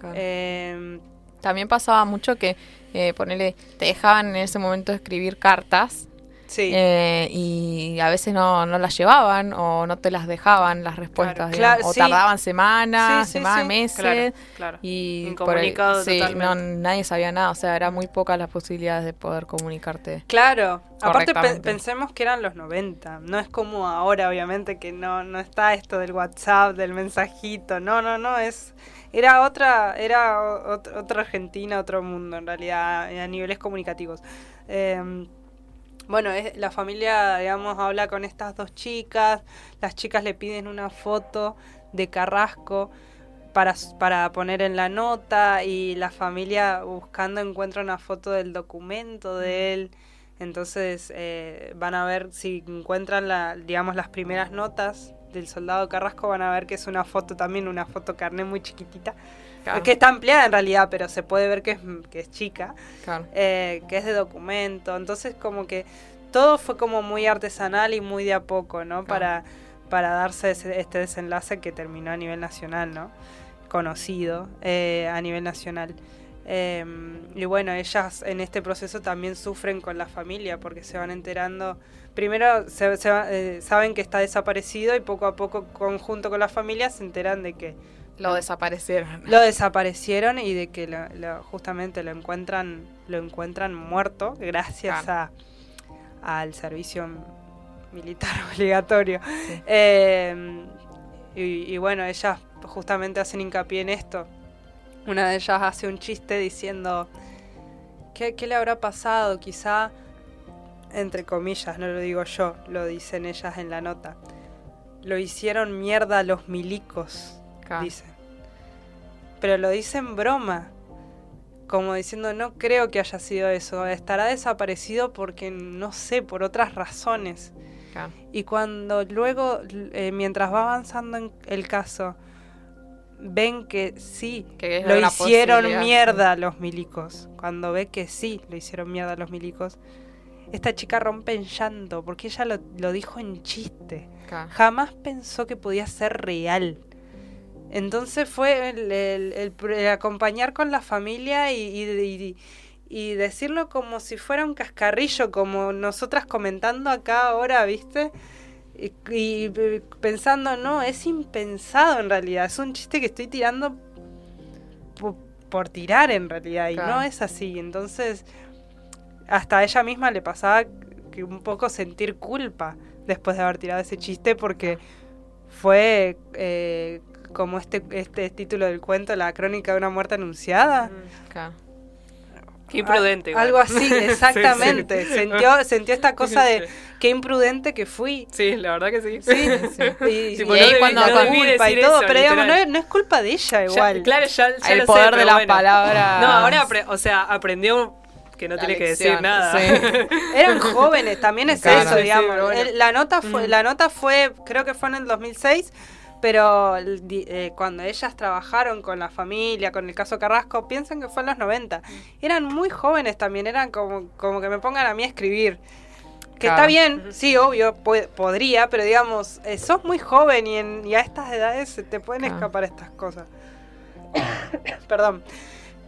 Claro. Em, También pasaba mucho que, eh, ponele, te dejaban en ese momento escribir cartas. Sí. eh, y a veces no, no las llevaban o no te las dejaban las respuestas. Claro, claro, o sí. tardaban semanas, Sí, semanas, meses. Claro. Y por Incomunicado sí, no, nadie sabía nada. O sea, eran muy pocas las posibilidades de poder comunicarte. Claro, aparte pe- pensemos que eran los 90, no es como ahora obviamente que no, no está esto del WhatsApp, del mensajito, no, no, no, es era otra era otra Argentina, otro mundo en realidad a niveles comunicativos. Em, bueno, es- la familia, digamos, habla con estas dos chicas, las chicas le piden una foto de Carrasco para, para poner en la nota y la familia buscando encuentra una foto del documento de él. Entonces eh, van a ver si encuentran la, digamos, las primeras notas del soldado Carrasco, van a ver que es una foto también, una foto carné muy chiquitita, Claro. que está ampliada en realidad, pero se puede ver que es, que es chica Claro. eh, que es de documento. Entonces como que todo fue como muy artesanal y muy de a poco, ¿no? Para, para darse ese- este desenlace que terminó a nivel nacional, ¿no? Conocido eh, a nivel nacional. Eh, y bueno, ellas en este proceso también sufren con la familia porque se van enterando, primero se, se eh, saben que está desaparecido y poco a poco conjunto con la familia se enteran de que Lo desaparecieron. lo desaparecieron y de que lo- lo- justamente lo encuentran lo encuentran muerto gracias a al servicio militar obligatorio. Eh, y, y bueno ellas justamente hacen hincapié en esto. Una de ellas hace un chiste diciendo ¿qué, qué le habrá pasado quizá entre comillas no lo digo yo lo dicen ellas en la nota. Lo hicieron mierda los milicos Claro. dicen pero lo dice en broma. Como diciendo, no creo que haya sido eso. Estará desaparecido porque, no sé, por otras razones. Claro. Y cuando luego, eh, mientras va avanzando en el caso, ven que sí, Que lo hicieron mierda los milicos. Cuando ve que sí, lo hicieron mierda los milicos, esta chica rompe en llanto porque ella lo, lo dijo en chiste. Claro. Jamás pensó que podía ser real. Entonces fue el, el- el pr- el acompañar con la familia y, y- y- y decirlo como si fuera un cascarrillo, como nosotras comentando acá ahora, ¿viste? Y, pensando, no, es impensado en realidad, es un chiste que estoy tirando po- por, tirar en realidad, y no es así. Entonces, hasta a ella misma le pasaba que un poco sentir culpa después de haber tirado ese chiste porque fue eh, como este, este título del cuento, la crónica de una muerte anunciada. Qué imprudente. igual. Algo así, exactamente. Sí, sí. Sintió, sintió esta cosa de qué imprudente que fui. Sí, la verdad que sí. Sí, Y, Tipo, y no ahí cuando no con culpa y todo, eso, pero digamos, no es, no es culpa de ella igual. Ya, claro, ya, ya El lo poder sé, de las bueno. palabras. No, ahora, o sea, aprendió que no La tiene que decir nada. sí. Eran jóvenes, también es Claro. eso, Sí, sí, digamos. bueno. El- la nota fue, la nota fue, creo que fue en el 2006, pero eh, cuando ellas trabajaron con la familia, con el caso Carrasco, piensan que fue en los 90. Eran muy jóvenes también, eran como, como que me pongan a mí a escribir. Que Claro. está bien, sí, obvio, pue- podría, pero digamos, eh, sos muy joven y, en, y a estas edades se te pueden Claro. escapar estas cosas. Perdón.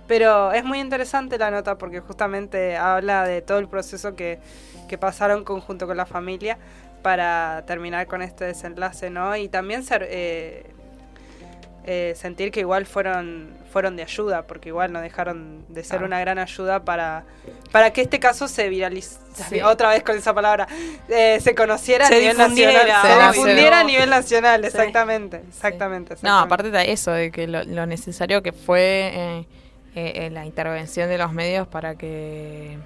Pero es muy interesante la nota porque justamente habla de todo el proceso que, que pasaron conjunto con la familia para terminar con este desenlace, ¿no? Y también ser, eh, eh, sentir que igual fueron, fueron de ayuda, porque igual no dejaron de ser Claro. una gran ayuda para, para que este caso se viralizara, Sí. otra vez con esa palabra, eh, se conociera Se a nivel nacional, se se difundiera. a nivel nacional, Sí. exactamente, exactamente. No, aparte de eso, de que lo, lo necesario que fue eh, eh, eh, la intervención de los medios para que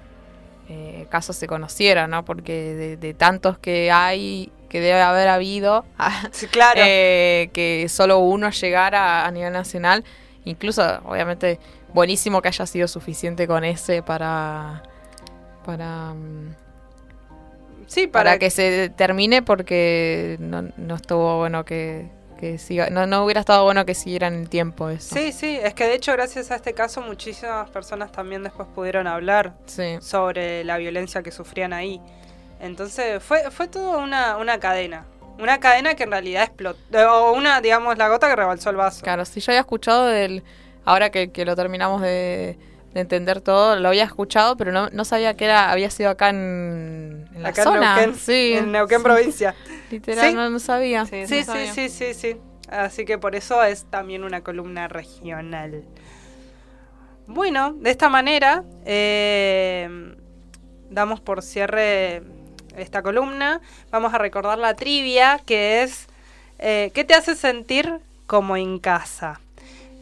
eh, el caso se conociera, ¿no? Porque de, de tantos que hay, que debe haber habido, Sí, claro. eh, que solo uno llegara a nivel nacional, incluso, obviamente, buenísimo que haya sido suficiente con ese para... para mm, sí, para, que se termine porque no, no estuvo bueno que, que siga, no, no hubiera estado bueno que siguieran el tiempo eso. Sí, sí, es que de hecho gracias a este caso muchísimas personas también después pudieron hablar Sí. sobre la violencia que sufrían ahí. Entonces fue, fue toda una, una cadena. Una cadena que en realidad explotó. O una, digamos, la gota que rebalsó el vaso. Claro, si yo había escuchado del, ahora que, que lo terminamos de, de entender todo, lo había escuchado, pero no, no sabía que era, había sido acá en, en la Acá zona. en Neuquén, sí, en Neuquén sí. provincia. Literal, Sí. no, no sabía. Sí, no sí, sabía. sí, sí, sí. Así que por eso es también una columna regional. Bueno, de esta manera eh, damos por cierre esta columna. Vamos a recordar la trivia que es eh, ¿qué te hace sentir como en casa?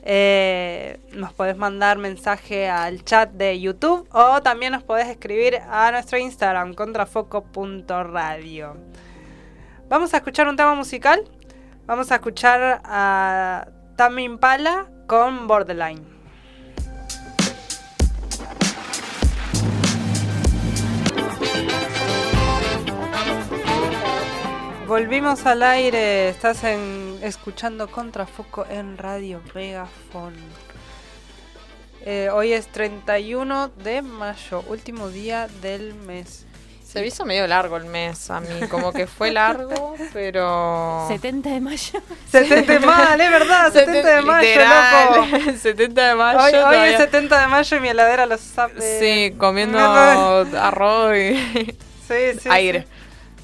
Eh, nos podés mandar mensaje al chat de YouTube o también nos podés escribir a nuestro Instagram contrafoco.radio. Vamos a escuchar un tema musical. Vamos a escuchar a Tame Impala con Borderline. Volvimos al aire, estás en, escuchando Contrafoco en Radio Megafon. Eh, hoy es 31 de mayo, último día del mes. Se me hizo medio largo el mes a mí, como que fue largo, pero... 70 de mayo. 70 de mayo, es verdad, 70 de mayo, Literal, loco. 70 de mayo. Hoy, hoy es 70 de mayo y mi heladera lo sabe. Sí, comiendo No, arroz y Sí, sí, aire. sí.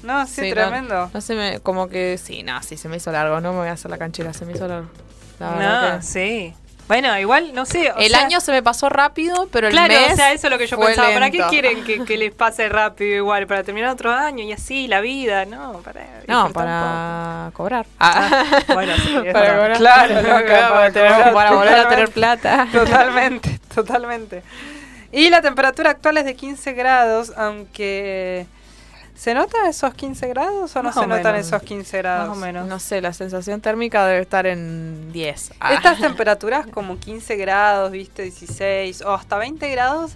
No, sí, Sí, no- tremendo. No, se me, como que sí, no, sí, se me hizo largo, no me voy a hacer la canchera, se me hizo largo. La No, verdad que- sí. Bueno, igual, no sé. o el sea- año se me pasó rápido, pero el Claro, mes o sea, eso es lo que yo pensaba. ¿Para qué quieren que, que les pase rápido igual? ¿Para terminar otro año y así, la vida? No, para No, para cobrar. Ah, bueno, sí, para cobrar. Claro, para, para tener- cobrar, para volver a tener plata. Totalmente, totalmente. Y la temperatura actual es de 15 grados, aunque... ¿Se nota esos 15 grados o no Más se o notan menos. esos 15 grados? Más o menos. No sé, la sensación térmica debe estar en 10. Ah. Estas temperaturas como 15 grados, viste, 16 o hasta 20 grados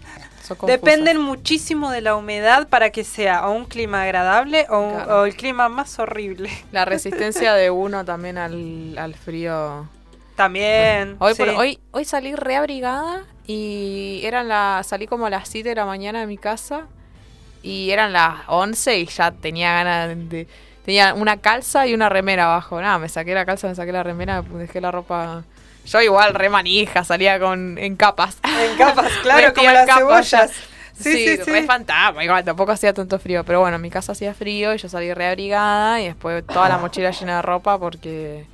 dependen muchísimo de la humedad para que sea o un clima agradable o, un- Claro. o el clima más horrible. La resistencia de uno también al, al frío. También. Hoy, sí. por- hoy, hoy salí reabrigada y eran la, salí como a las 7 de la mañana de mi casa y eran las 11 y ya tenía ganas de, tenía una calza y una remera abajo. Nada, me saqué la calza, me saqué la remera, dejé la ropa. Yo igual, re manija, salía con, en capas. En capas, claro, como en las capas. cebollas. Sí, Sí, sí, re sí. fantasma, igual tampoco hacía tanto frío, pero bueno, en mi casa hacía frío y yo salí reabrigada y después toda la mochila llena de ropa porque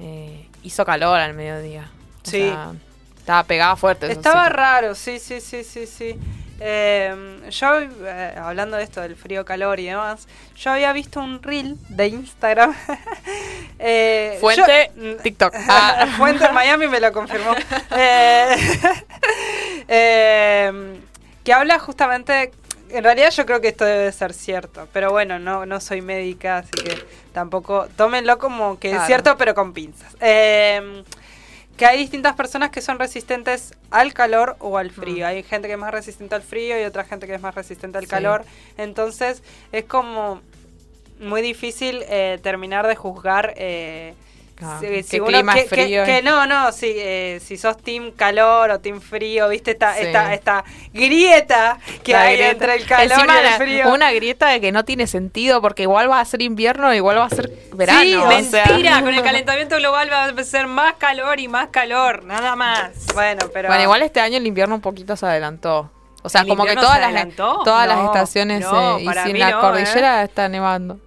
eh, hizo calor al mediodía. O Sí. sea, estaba pegada fuerte. Estaba raro, sí, sí, sí, sí, sí. Eh, yo, eh, hablando de esto del frío, calor y demás, yo había visto un reel de Instagram. Eh, Fuente, yo- TikTok. Ah, Fuente Miami me lo confirmó. Eh, eh, que habla justamente. En realidad yo creo que esto debe ser cierto, pero bueno, no, no soy médica, así que tampoco tómenlo como que Claro. es cierto, pero con pinzas. Eh, que hay distintas personas que son resistentes al calor o al frío. Hay gente que es más resistente al frío y otra gente que es más resistente al Sí. calor. Entonces es como muy difícil eh, terminar de juzgar eh, Claro, si, uno clima que, es frío que- y- que no, no, si, eh, si sos team calor o team frío, viste esta, Sí. esta, esta grieta que La hay grieta. entre el calor Encima y el frío. Una grieta de que no tiene sentido porque igual va a ser invierno, igual va a ser verano. Sí, sea. mentira. Con el calentamiento global va a ser más calor y más calor. Nada más. Bueno, pero. Bueno, igual este año el invierno un poquito se adelantó. O sea, ¿El como que todas se las todas las estaciones no, eh, y para si en mí la no, cordillera está nevando.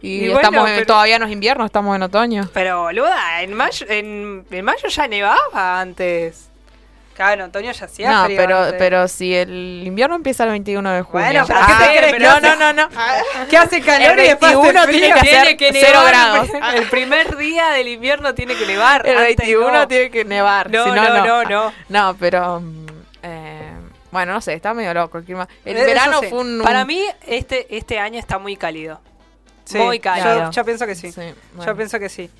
Y, Y bueno, estamos en- pero- todavía no es invierno, estamos en otoño. Pero, boluda, en mayo, en, en mayo ya nevaba antes. Claro, en otoño ya hacía No, frío pero antes. pero si el invierno empieza el 21 de junio. Bueno, pero Ah, ¿qué te crees? que No, no, no, no. ¿Qué hace calor El y después hace 21 frío? tiene que hacer cero grados. El primer día del invierno tiene que nevar. El antes 21 no. tiene que nevar. No, si no, no, no, no. No, pero. mm, eh, bueno, no sé, está medio loco el clima. El Eso verano sí. fue un. Para un- mí, este, este año está muy cálido. Sí, muy cálido. Yo, yo pienso que sí. bueno. Yo pienso que sí.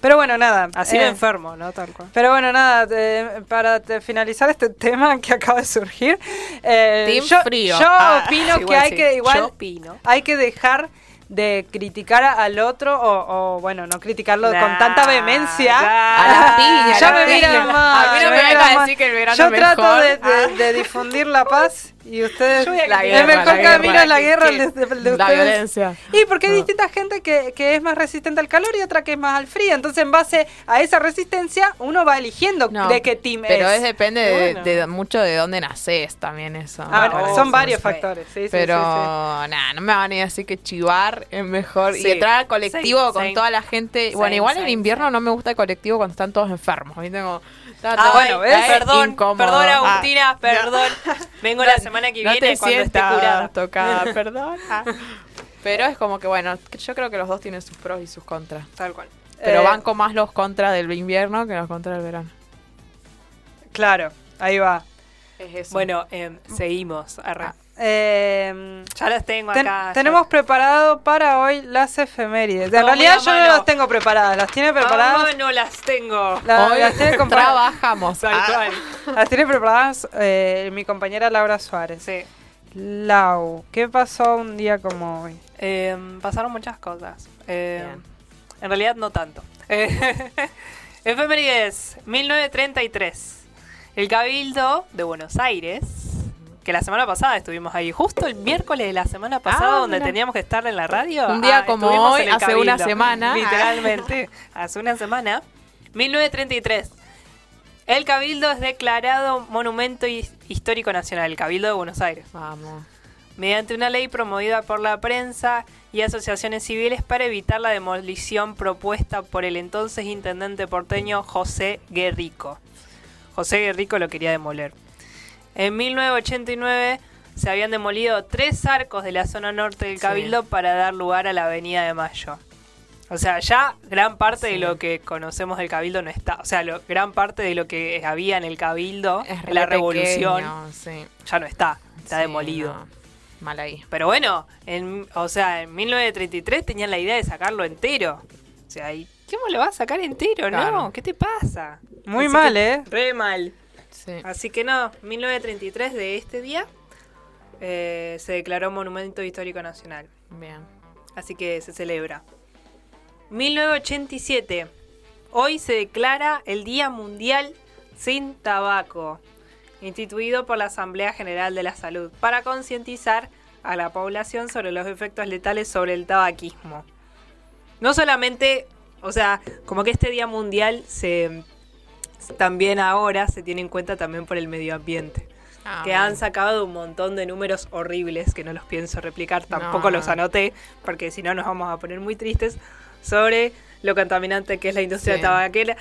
Pero bueno, nada. Así eh, de enfermo, ¿no? Tal cual. Pero bueno, nada, eh, para finalizar este tema que acaba de surgir, eh, Team yo, frío. yo Ah, opino que hay sí. que igual opino. hay que dejar de criticar al otro o, o, bueno, no criticarlo Nah, con tanta vehemencia. nah. A la piña, ya a la me miran. A mí no me vengas miran a decir que el verano Yo es trato mejor. de, de- Ah. de difundir la paz y ustedes La el guerra, mejor la guerra. camino es la guerra de, La ustedes. violencia. Y porque hay distinta gente que, que es más resistente al calor y otra que es más al frío. Entonces, en base a esa resistencia, uno va eligiendo No, de qué team Pero es. es depende de, Bueno. de mucho de dónde naces también eso. Ah, bueno, son varios sí. factores. Sí, Pero sí, nada, no me van a ir así que chivar es mejor. Y entrar al colectivo con toda la gente. Bueno, igual en invierno no me gusta el colectivo cuando están todos enfermos. ¿viste? Como, Ah, todo bueno, ¿ves? Perdón, incómodo. perdón, Ah, Agustina, perdón. Vengo la semana que no viene te cuando esté curada. tocada, perdón. Ah. Pero es como que, bueno, yo creo que los dos tienen sus pros y sus contras. Tal cual. Pero Eh, banco más los contras del invierno que los contras del verano. Claro, ahí va. Es eso. Bueno, em, seguimos. Arre. Eh, ya las tengo ten- acá. ya. tenemos preparado para hoy las efemérides. En realidad yo no las tengo preparadas. ¿Las tiene preparadas? No las tengo. La- Hoy las tiene trabajamos. Ah. Las tiene preparadas eh, mi compañera Laura Suárez. Sí. Lau, ¿qué pasó un día como hoy? Em, pasaron muchas cosas. Em, en realidad no tanto. Efemérides, 1933. El Cabildo de Buenos Aires, que la semana pasada estuvimos ahí, justo el miércoles de la semana pasada, Ah, donde mira. teníamos que estar en la radio. Un día ah, como hoy, hace una semana. Literalmente, hace una semana. 1933. El Cabildo es declarado Monumento His- Histórico Nacional, el Cabildo de Buenos Aires Vamos. mediante una ley promovida por la prensa y asociaciones civiles para evitar la demolición propuesta por el entonces intendente porteño José Guerrico. José Guerrico lo quería demoler. En 1989 se habían demolido tres arcos de la zona norte del Sí. Cabildo para dar lugar a la Avenida de Mayo. O sea, ya gran parte de lo que conocemos del Cabildo no está. O sea, lo- gran parte de lo que había en el Cabildo, Es la re revolución, pequeño, sí. ya no está. Está demolido. no. Mal ahí. Pero bueno, en, o sea, en 1933 tenían la idea de sacarlo entero. O sea, ¿y ¿cómo lo vas a sacar entero? Claro. No, ¿qué te pasa? Muy mal, ¿eh? Re mal. Sí. Así que no, 1933 de este día eh, se declaró Monumento Histórico Nacional. Bien. Así que se celebra. 1987. Hoy se declara el Día Mundial sin Tabaco, instituido por la Asamblea General de la Salud, para concientizar a la población sobre los efectos letales sobre el tabaquismo. No solamente, o sea, como que este Día Mundial se también ahora se tiene en cuenta también por el medio ambiente. Ah, que han sacado un montón de números horribles que no los pienso replicar, tampoco No. los anoté, porque si no nos vamos a poner muy tristes, sobre lo contaminante que es la industria Sí. tabaquera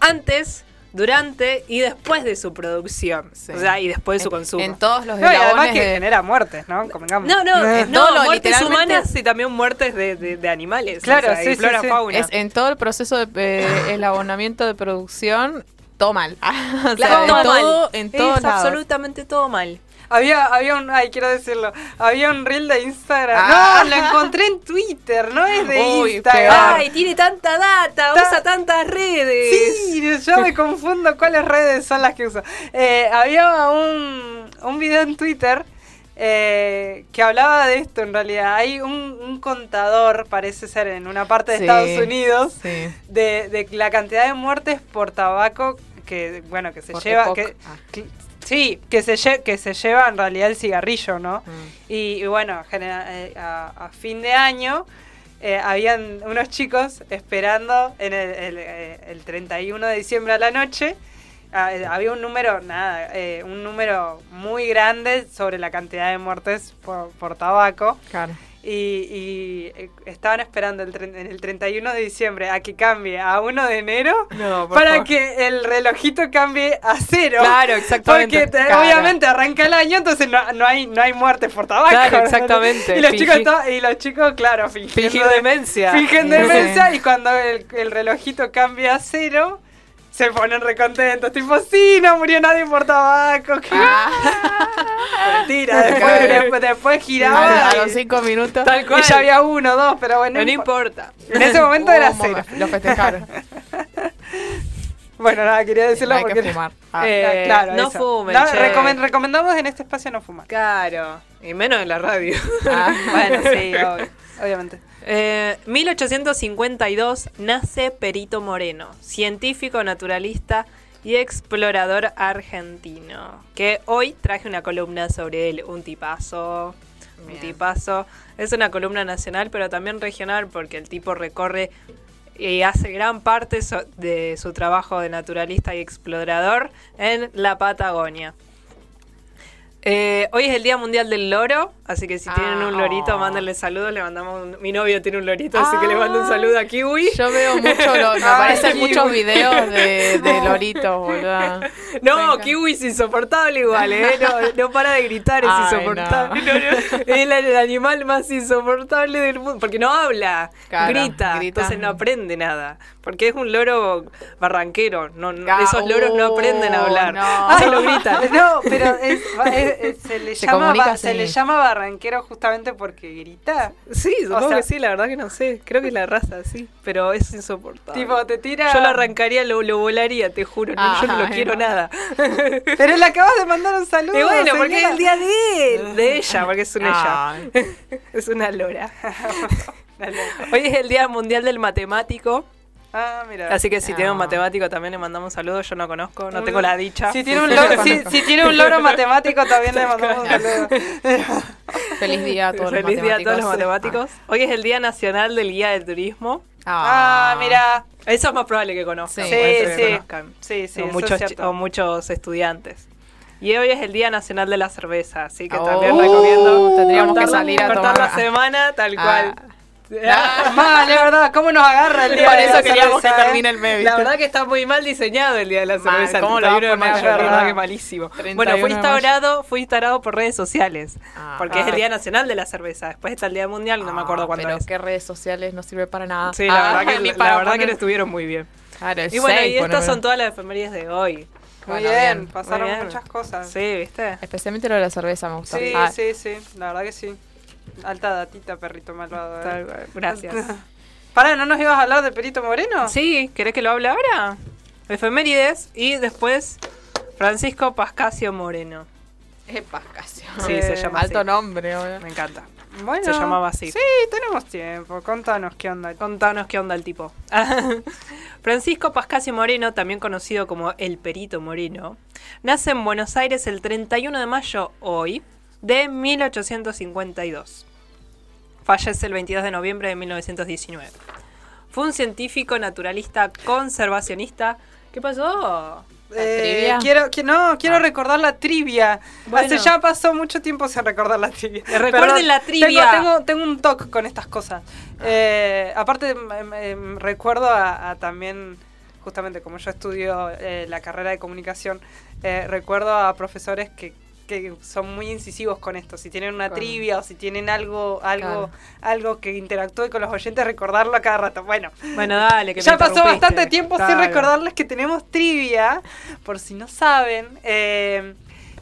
antes, durante y después de su producción. O sea, y después de su consumo. En todos los No, y además que de- genera muertes, ¿no? Convengamos. No, no, Eh. no, muertes literalmente- humanas y también muertes de, de- de animales. Claro, o sea, sí, flora, fauna. Es en todo el proceso de eh, elabonamiento de producción, todo mal. o sea, Claro, en todo todo, mal. en todos es lados. absolutamente todo mal. Había, había un, ay, quiero decirlo, había un reel de Instagram. Ah. No, lo encontré en Twitter, no es de Uy, Instagram. Ay, tiene tanta data, Ta- usa tantas redes. Sí, yo me confundo cuáles redes son las que uso. Eh, había un, un video en Twitter eh, que hablaba de esto en realidad. Hay un, un contador, parece ser, en una parte de Sí, Estados Unidos, sí. de, de la cantidad de muertes por tabaco que, bueno, que se Por lleva... Que, Ah. que- sí, que se, lle- que se lleva en realidad el cigarrillo, ¿no? Mm. Y, y bueno, genera- eh, a, a fin de año eh, habían unos chicos esperando en el, el, eh, el 31 de diciembre a la noche. Ah, eh, había un número, nada, eh, un número muy grande sobre la cantidad de muertes por, por tabaco. Claro. Y, y, eh, estaban esperando el, el 31 de diciembre a que cambie a 1 de enero No, para favor. que el relojito cambie a cero. Claro, exactamente. Porque Claro. obviamente arranca el año, entonces no, no hay no hay muertes por tabaco. Claro, exactamente. Y los, chicos, to- y los chicos, claro, Fingir demencia. Fingen demencia y cuando el, el relojito cambia a cero, se ponen recontentos. Tipo, sí, no murió nadie por tabaco. ¿qué? Mentira, después, después, después giraba. A, los cinco minutos. Tal cual. y ya había uno, dos, pero bueno. No, no importa. En ese momento era cero. Lo festejaron. Bueno, nada, quería decirlo Hay que porque. fumar. Eh, claro, no eso. fumen, No, che. recomen- recomendamos en este espacio no fumar. Claro. Y menos en la radio. Ah. Bueno, sí, obvio, obviamente. Eh, 1852 nace Perito Moreno, científico, naturalista y explorador argentino. Que hoy traje una columna sobre él, un tipazo. Un tipazo. Es una columna nacional, pero también regional, porque el tipo recorre y hace gran parte so- de su trabajo de naturalista y explorador en la Patagonia. Eh, hoy es el Día Mundial del Loro, así que si tienen un Ah, lorito, oh. mándenle saludos. Le mandamos un- mi novio tiene un lorito, así que le mando un Ah. saludo a Kiwi. Yo veo mucho, lo- me aparecen muchos videos de, de loritos, boludo. No, Venga. Kiwi es insoportable igual, ¿eh? No, no para de gritar, es Ay, insoportable. No, no. Es el, el animal más insoportable del mundo, porque no habla, Claro, grita, grita. entonces no aprende nada. Porque es un loro barranquero, no, esos loros no aprenden a Oh, hablar, solo gritan. No, pero es- es- es- se, le Se llama, ba- se le llama barranquero justamente porque grita. Sí, supongo sea- que sí, la verdad que no sé. Creo que es la raza, sí. Pero es insoportable. Tipo, te tira. Yo lo arrancaría, lo, lo volaría, te juro. no, yo no lo no. nada. Pero le acabas de mandar un saludo. Y bueno, porque es señora. el día de él. De ella, porque es una ella. es una lora. Hoy es el Día Mundial del Matemático. Ah, mira. Así que si tiene un Ah. matemático también le mandamos saludos. Yo no conozco, no tengo la dicha. Si tiene un loro, si, si tiene un loro matemático, también le mandamos un saludo. Feliz día a todos los Feliz día a todos los matemáticos. matemáticos. Hoy es el Día Nacional del Guía del Turismo. Ah, mira. Eso es más probable que conozcan. Sí, que sí. conozcan. Sí, sí, o, muchos, es o muchos estudiantes. Y hoy es el Día Nacional de la Cerveza, así que Oh, también recomiendo tendríamos que cortar la- salir a cortar tomar. la semana tal Ah. Mal, es verdad, ¿cómo nos agarra el día Por de eso la queríamos que cerveza, eh? termine el meme. La verdad que está muy mal diseñado el Día de la Mal, Cerveza. ¿cómo lo va a 31 de poner mayo, la verdad que malísimo. 31 Bueno, fue instaurado, fue instaurado por redes sociales. Ah. porque es el Ah. Día Nacional de la Cerveza. Después está el Día Mundial, no me acuerdo Ah, cuándo pero es. qué redes sociales no sirve para nada. Sí, la Ah, verdad, que, la para verdad que lo estuvieron muy bien. Claro, Y bueno, seis, y estas son todas las efemérides de hoy. Muy Bueno, bien, pasaron Muy bien. muchas cosas. Sí, ¿viste? Especialmente lo de la cerveza me gusta. Sí, Ah, sí, sí, la verdad que sí. Alta datita, perrito malvado. eh. Gracias. Pará, ¿no nos ibas a hablar de Perito Moreno? Sí, ¿querés que lo hable ahora? Efemérides y después Francisco Pascasio Moreno. Es Pascasio. Sí, se llama Alto así. nombre, boludo. Me encanta. Bueno, Se llamaba así. Sí, tenemos tiempo. Contanos qué onda. Contanos qué onda el tipo. Francisco Pascasio Moreno, también conocido como el Perito Moreno, nace en Buenos Aires el 31 de mayo hoy, de 1852. Fallece el 22 de noviembre de 1919. Fue un científico, naturalista, conservacionista. ¿Qué pasó? Eh, quiero, que no, quiero recordar la trivia. Bueno. Hace ya pasó mucho tiempo sin recordar la trivia. Recuerden Perdón, la trivia. Tengo, tengo, tengo un toque con estas cosas. Eh, aparte, em, em, recuerdo a, a también, justamente como yo estudio eh, la carrera de comunicación, recuerdo a profesores que, que son muy incisivos con esto. Si tienen una Con- trivia o si tienen algo, algo, Claro. algo que interactúe con los oyentes, recordarlo a cada rato. Bueno, Bueno, dale, que me ya pasó bastante tiempo sin recordarles que tenemos trivia, por si no saben, eh,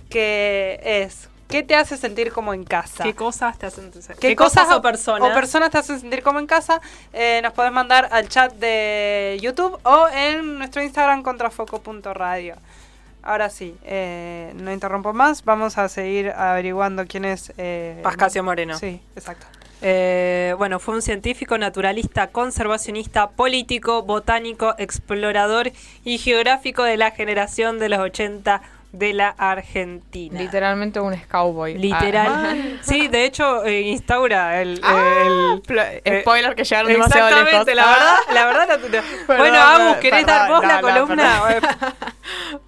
que es, ¿qué te hace sentir como en casa? ¿Qué cosas te hacen sentir? ¿Qué, ¿Qué cosas o personas? O personas te hacen sentir como en casa. Eh, nos podés mandar al chat de YouTube o en nuestro Instagram contrafoco.radio. Ahora sí, eh, no interrumpo más. Vamos a seguir averiguando quién es. Eh, Pascasio Moreno. Sí, exacto. Eh, bueno, fue un científico, naturalista, conservacionista, político, botánico, explorador y geográfico de la generación de los 80 de la Argentina. Literalmente un cowboy. Literal. Ah. Sí, de hecho, eh, instaura el. Ah, el- eh, spoiler que llegaron demasiado lejos. Exactamente, la Ah. verdad, la verdad. la- la- Perdón, bueno, Agus, perdón, ¿querés dar vos la no, columna?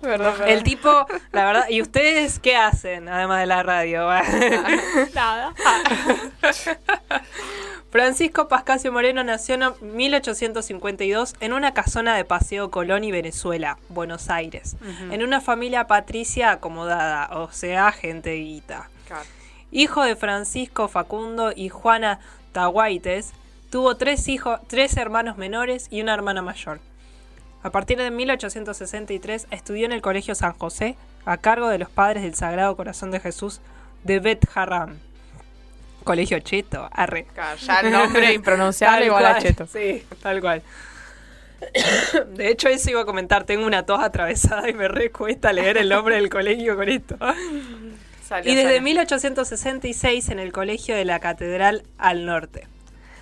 Perdón, perdón. El tipo, la verdad, ¿y ustedes qué hacen además de la radio? Nada. Francisco Pascasio Moreno nació en 1852 en una casona de Paseo Colón y Venezuela, Buenos Aires, en una familia patricia acomodada, o sea, gente guita. Hijo de Francisco Facundo y Juana Tahuaites, tuvo tres hijos, tres hermanos menores y una hermana mayor. A partir de 1863 estudió en el Colegio San José, a cargo de los padres del Sagrado Corazón de Jesús de Bet Haram. Colegio Cheto, arre. ya el nombre impronunciable igual a cual, cheto. Sí, tal cual. De hecho, eso iba a comentar. Tengo una tos atravesada y me recuesta leer el nombre del colegio con esto. Salió, y desde salió. 1866 en el colegio de la Catedral al Norte.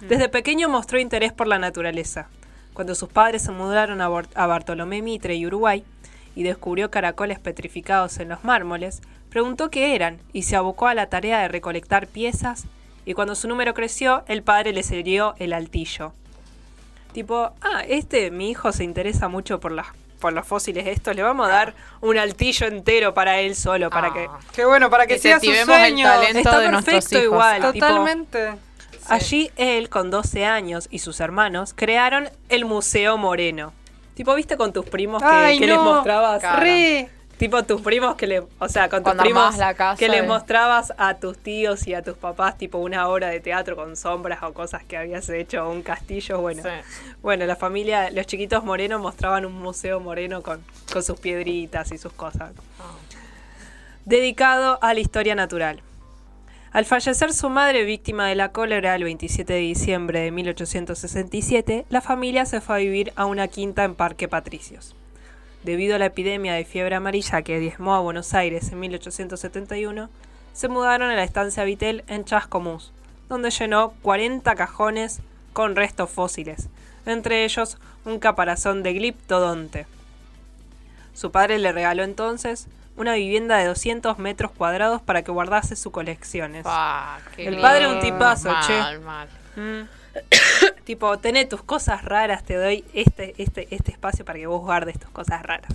Desde pequeño mostró interés por la naturaleza. Cuando sus padres se mudaron a, a Bartolomé Mitre y Uruguay y descubrió caracoles petrificados en los mármoles, preguntó qué eran y se abocó a la tarea de recolectar piezas y cuando su número creció, el padre le cedió el altillo. Tipo, ah, este, mi hijo se interesa mucho por las por los fósiles estos, le vamos a dar un altillo entero para él solo, para que... Qué bueno, para que siga su Incentivemos el sueño. talento Está de perfecto hijos. igual. tipo, Totalmente. Allí él, con 12 años, y sus hermanos crearon el Museo Moreno. Tipo, ¿viste con tus primos que, Ay, que les mostrabas? Re. Tipo tus primos que le, o sea, con tus Cuando primos armabas la casa que les de- mostrabas a tus tíos y a tus papás tipo una obra de teatro con sombras o cosas que habías hecho, un castillo, bueno. Sí. Bueno, la familia, los chiquitos morenos mostraban un museo moreno con, con sus piedritas y sus cosas. Dedicado a la historia natural. Al fallecer su madre víctima de la cólera el 27 de diciembre de 1867, la familia se fue a vivir a una quinta en Parque Patricios. Debido a la epidemia de fiebre amarilla que diezmó a Buenos Aires en 1871, se mudaron a la estancia Vitel en Chascomús, donde llenó 40 cajones con restos fósiles, entre ellos un caparazón de gliptodonte. Su padre le regaló entonces una vivienda de 200 metros cuadrados para que guardase sus colecciones. El padre un tipazo, mal, che. mal. Mm. Tipo, tené tus cosas raras, te doy este, este, este espacio para que vos guardes tus cosas raras.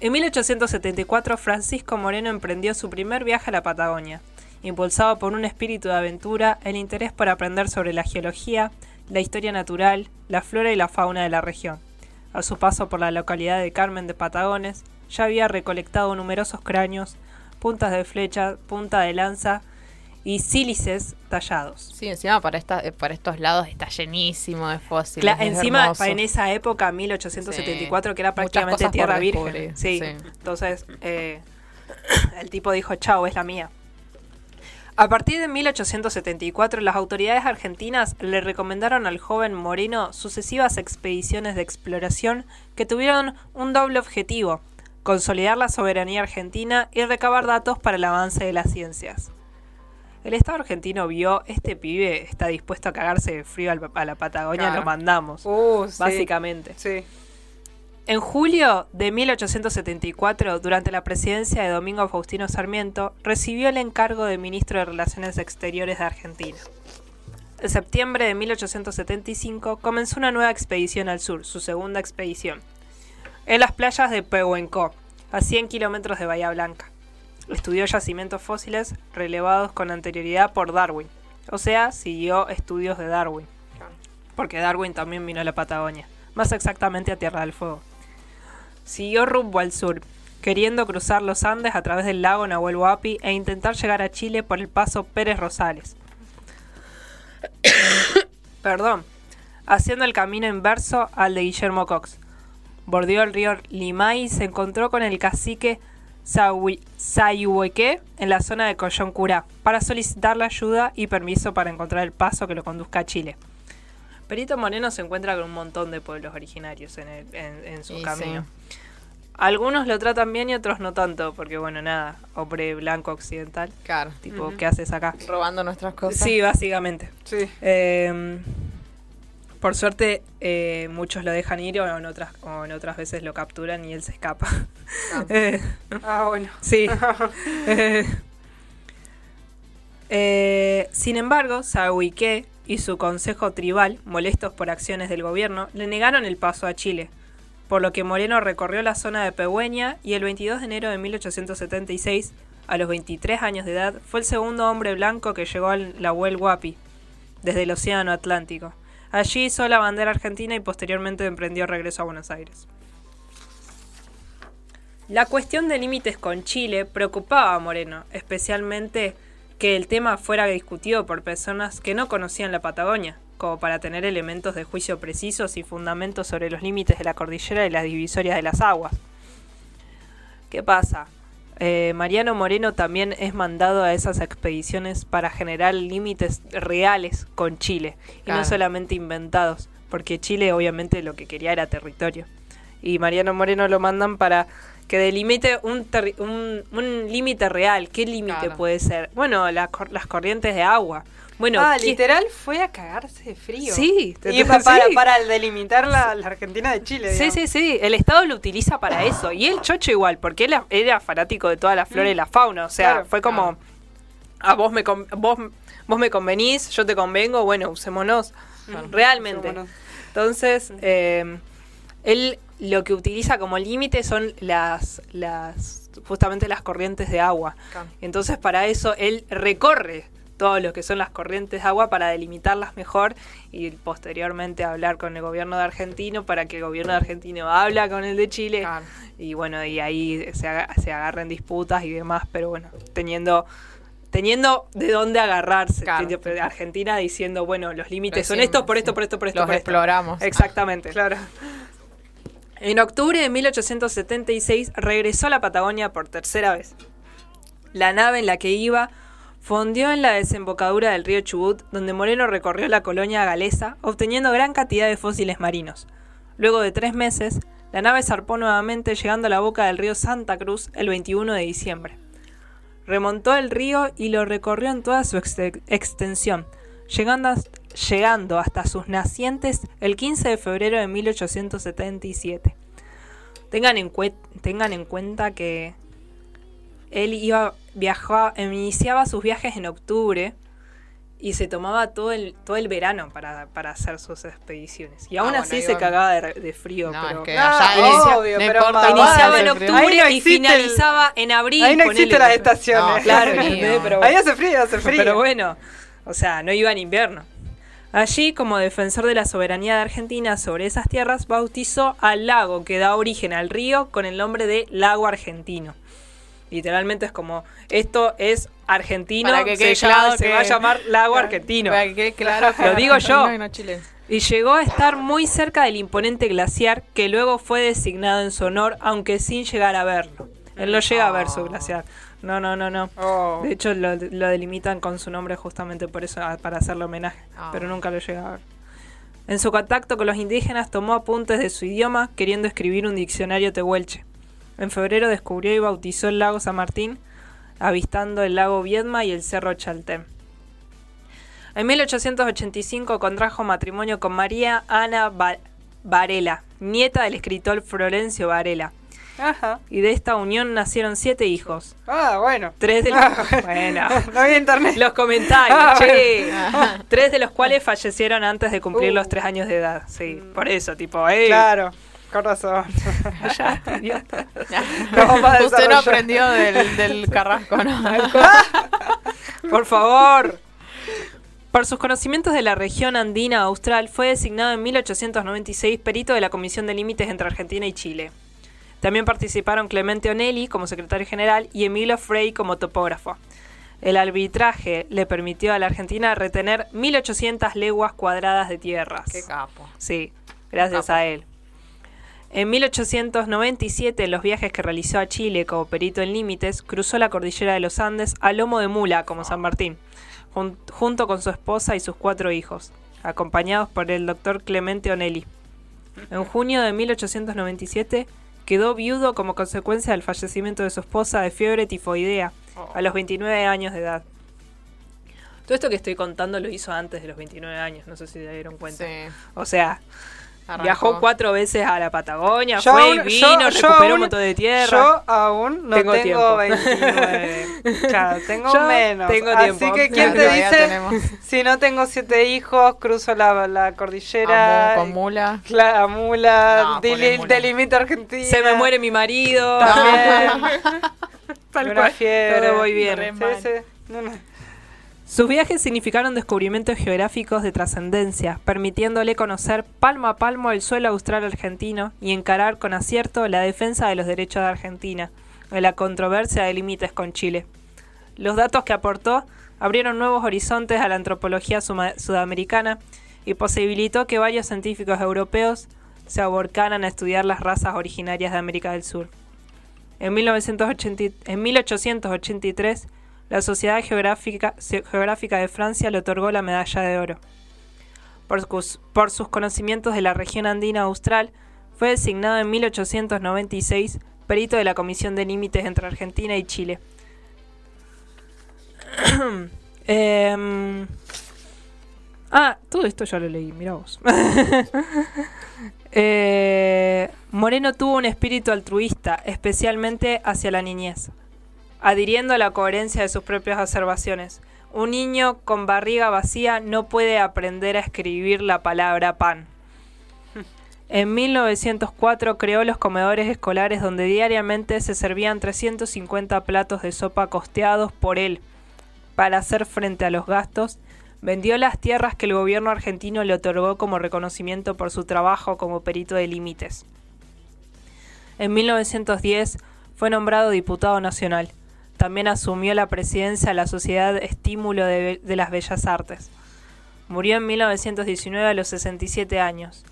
En 1874, Francisco Moreno emprendió su primer viaje a la Patagonia, impulsado por un espíritu de aventura, el interés por aprender sobre la geología, la historia natural, la flora y la fauna de la región. A su paso por la localidad de Carmen de Patagones, ya había recolectado numerosos cráneos, puntas de flecha, punta de lanza y sílices tallados. Sí, encima para, esta, eh, para estos lados está llenísimo de fósiles. Cla- es encima, hermoso. en esa época, 1874, Sí. que era prácticamente tierra virgen. sí. Entonces, eh, el tipo dijo, chao, es la mía. A partir de 1874, las autoridades argentinas le recomendaron al joven Moreno sucesivas expediciones de exploración que tuvieron un doble objetivo, consolidar la soberanía argentina y recabar datos para el avance de las ciencias. El Estado argentino vio, este pibe está dispuesto a cagarse de frío a la Patagonia, Claro. lo mandamos, Uh, sí. básicamente. Sí. En julio de 1874, durante la presidencia de Domingo Faustino Sarmiento, recibió el encargo de ministro de Relaciones Exteriores de Argentina. En septiembre de 1875 comenzó una nueva expedición al sur, su segunda expedición, en las playas de Pehuenco, a 100 kilómetros de Bahía Blanca. Estudió yacimientos fósiles relevados con anterioridad por Darwin, o sea, siguió estudios de Darwin, porque Darwin también vino a la Patagonia, más exactamente a Tierra del Fuego. Siguió rumbo al sur, queriendo cruzar los Andes a través del lago Nahuel Huapi e intentar llegar a Chile por el paso Pérez Rosales. Perdón, haciendo el camino inverso al de Guillermo Cox. Bordeó el río Limay y se encontró con el cacique Sayhueque en la zona de Coyoncurá para solicitarle ayuda y permiso para encontrar el paso que lo conduzca a Chile. Perito Moreno se encuentra con un montón de pueblos originarios en, el- en- en su camino. Algunos lo tratan bien y otros no tanto, porque bueno, nada, hombre blanco occidental. Claro. Tipo. ¿qué haces acá? Robando nuestras cosas. Sí, básicamente. Sí. Eh, por suerte, eh, muchos lo dejan ir o en, otras, o en otras veces lo capturan y él se escapa. Eh, Ah, bueno. sí. Eh, sin embargo, Sahuique y su consejo tribal, molestos por acciones del gobierno, le negaron el paso a Chile, por lo que Moreno recorrió la zona de Pehuen y el 22 de enero de 1876, a los 23 años de edad, fue el segundo hombre blanco que llegó al Nahuel Huapi, desde el Océano Atlántico. Allí hizo la bandera argentina y posteriormente emprendió regreso a Buenos Aires. La cuestión de límites con Chile preocupaba a Moreno, especialmente que el tema fuera discutido por personas que no conocían la Patagonia, como para tener elementos de juicio precisos y fundamentos sobre los límites de la cordillera y las divisorias de las aguas. ¿Qué pasa? Eh, Mariano Moreno también es mandado a esas expediciones para generar límites reales con Chile y no solamente inventados, porque Chile obviamente lo que quería era territorio. Y Mariano Moreno lo mandan para que delimite un, un, un límite real. ¿Qué límite Claro. puede ser? Bueno, la las corrientes de agua. Bueno, ah, ¿qué- literal fue a cagarse de frío. Sí, Y pa- para, sí. para delimitar la, la Argentina de Chile. Sí, digamos. sí, sí, el Estado lo utiliza para eso. Y el chocho igual, porque él era fanático de toda la flora y la fauna. O sea, Claro, fue como, a vos me, vos, vos me convenís, yo te convengo, bueno, usémonos. Realmente. usémonos. Entonces, eh, él lo que utiliza como límite son las, las, justamente las corrientes de agua. Entonces, para eso, él recorre todo lo que son las corrientes de agua para delimitarlas mejor y posteriormente hablar con el gobierno de argentino para que el gobierno de argentino habla con el de Chile y bueno y ahí se, aga- se agarren disputas y demás pero bueno teniendo teniendo de dónde agarrarse Argentina diciendo bueno los límites son estos por esto por esto por esto Los por esto. exploramos. exactamente Claro. en octubre de 1876 regresó a la Patagonia por tercera vez. La nave en la que iba fondió en la desembocadura del río Chubut, donde Moreno recorrió la colonia galesa, obteniendo gran cantidad de fósiles marinos. Luego de tres meses, la nave zarpó nuevamente llegando a la boca del río Santa Cruz el 21 de diciembre. Remontó el río y lo recorrió en toda su exte- extensión, llegando, llegando hasta sus nacientes el 15 de febrero de 1877. Tengan en, cue- tengan en cuenta que él iba viajaba, iniciaba sus viajes en octubre y se tomaba todo el, todo el verano para, para hacer sus expediciones. Y Ah, aún bueno, así se cagaba de, de frío. No, pero es que Ah, allá inicia- obvio, no pero importa iniciaba en el frío. octubre no y existe el- finalizaba en abril. Ahí no existen las estaciones. No, Claro. Pero Ahí hace frío, hace frío. pero bueno, o sea, no iba en invierno. Allí, como defensor de la soberanía de Argentina sobre esas tierras, bautizó al lago que da origen al río con el nombre de Lago Argentino. Literalmente es como, esto es argentino, que se, claro se que- va a llamar Lago Argentino. Para que quede claro Lo digo yo. y no chileno. Y llegó a estar muy cerca del imponente glaciar que luego fue designado en su honor, aunque sin llegar a verlo. Él no llega a ver su glaciar. No, no, no, no. Oh. De hecho, lo, lo delimitan con su nombre justamente por eso, para hacerle homenaje. Ah. Pero nunca lo llega a ver. En su contacto con los indígenas tomó apuntes de su idioma, queriendo escribir un diccionario tehuelche. En febrero descubrió y bautizó el lago San Martín, avistando el lago Viedma y el cerro Chaltén. En 1885 contrajo matrimonio con María Ana Ba- Varela, nieta del escritor Florencio Varela. Ajá. Y de esta unión nacieron siete hijos. Ah, bueno. Tres de los, Ah, bueno, no había internet. los comentarios, Ah, che. bueno. Tres de los cuales fallecieron antes de cumplir Uh. los tres años de edad. Sí, por eso, tipo, eh. Claro, con razón. Ya, idiota. No Usted no aprendió del, del carrasco, ¿no? Por favor. Por sus conocimientos de la región andina austral, fue designado en 1896 perito de la Comisión de Límites entre Argentina y Chile. También participaron Clemente Onelli como secretario general y Emilio Frey como topógrafo. El arbitraje le permitió a la Argentina retener 1.800 leguas cuadradas de tierras. Qué capo. Sí, gracias a él. En 1897, en los viajes que realizó a Chile como perito en límites, cruzó la cordillera de los Andes a lomo de mula, como San Martín, jun- junto con su esposa y sus cuatro hijos, acompañados por el doctor Clemente Onelli. En junio de 1897, quedó viudo como consecuencia del fallecimiento de su esposa de fiebre tifoidea, a los 29 años de edad. Todo esto que estoy contando lo hizo antes de los 29 años, no sé si se dieron cuenta. Sí. O sea, Arrancó. viajó cuatro veces a la Patagonia, Yo fue aún- y vino, yo- yo recuperó aún- un montón de tierra. Yo aún no Tengo tengo, tiempo. 29. Claro, tengo Yo menos. tengo Así tiempo. que, ¿quién Claro, te dice? tenemos. Si no tengo siete hijos, cruzo la, la cordillera. Con mula. Cla- a mula, No, ponle mula. delimito Argentina. Se me muere mi marido. También. Tal Una cual. fiebre. Todo muy bien. Sí, mal. sí. No, no. Sus viajes significaron descubrimientos geográficos de trascendencia, permitiéndole conocer palmo a palmo el suelo austral argentino y encarar con acierto la defensa de los derechos de Argentina, en la controversia de límites con Chile. Los datos que aportó abrieron nuevos horizontes a la antropología sudamericana y posibilitó que varios científicos europeos se aborcaran a estudiar las razas originarias de América del Sur. En, 1980 y- en 1883, la Sociedad Geográfica, de Francia le otorgó la medalla de oro. Por sus conocimientos de la región andina austral, fue designado en 1896 perito de la Comisión de Límites entre Argentina y Chile. Em, ah, todo esto ya lo leí, mira vos. Eh, Moreno tuvo un espíritu altruista, especialmente hacia la niñez, adhiriendo a la coherencia de sus propias observaciones. Un niño con barriga vacía no puede aprender a escribir la palabra pan. En 1904 creó los comedores escolares donde diariamente se servían 350 platos de sopa costeados por él. Para hacer frente a los gastos, vendió las tierras que el gobierno argentino le otorgó como reconocimiento por su trabajo como perito de límites. En 1910 fue nombrado diputado nacional. También asumió la presidencia de la Sociedad Estímulo de, las Bellas Artes. Murió en 1919 a los 67 años.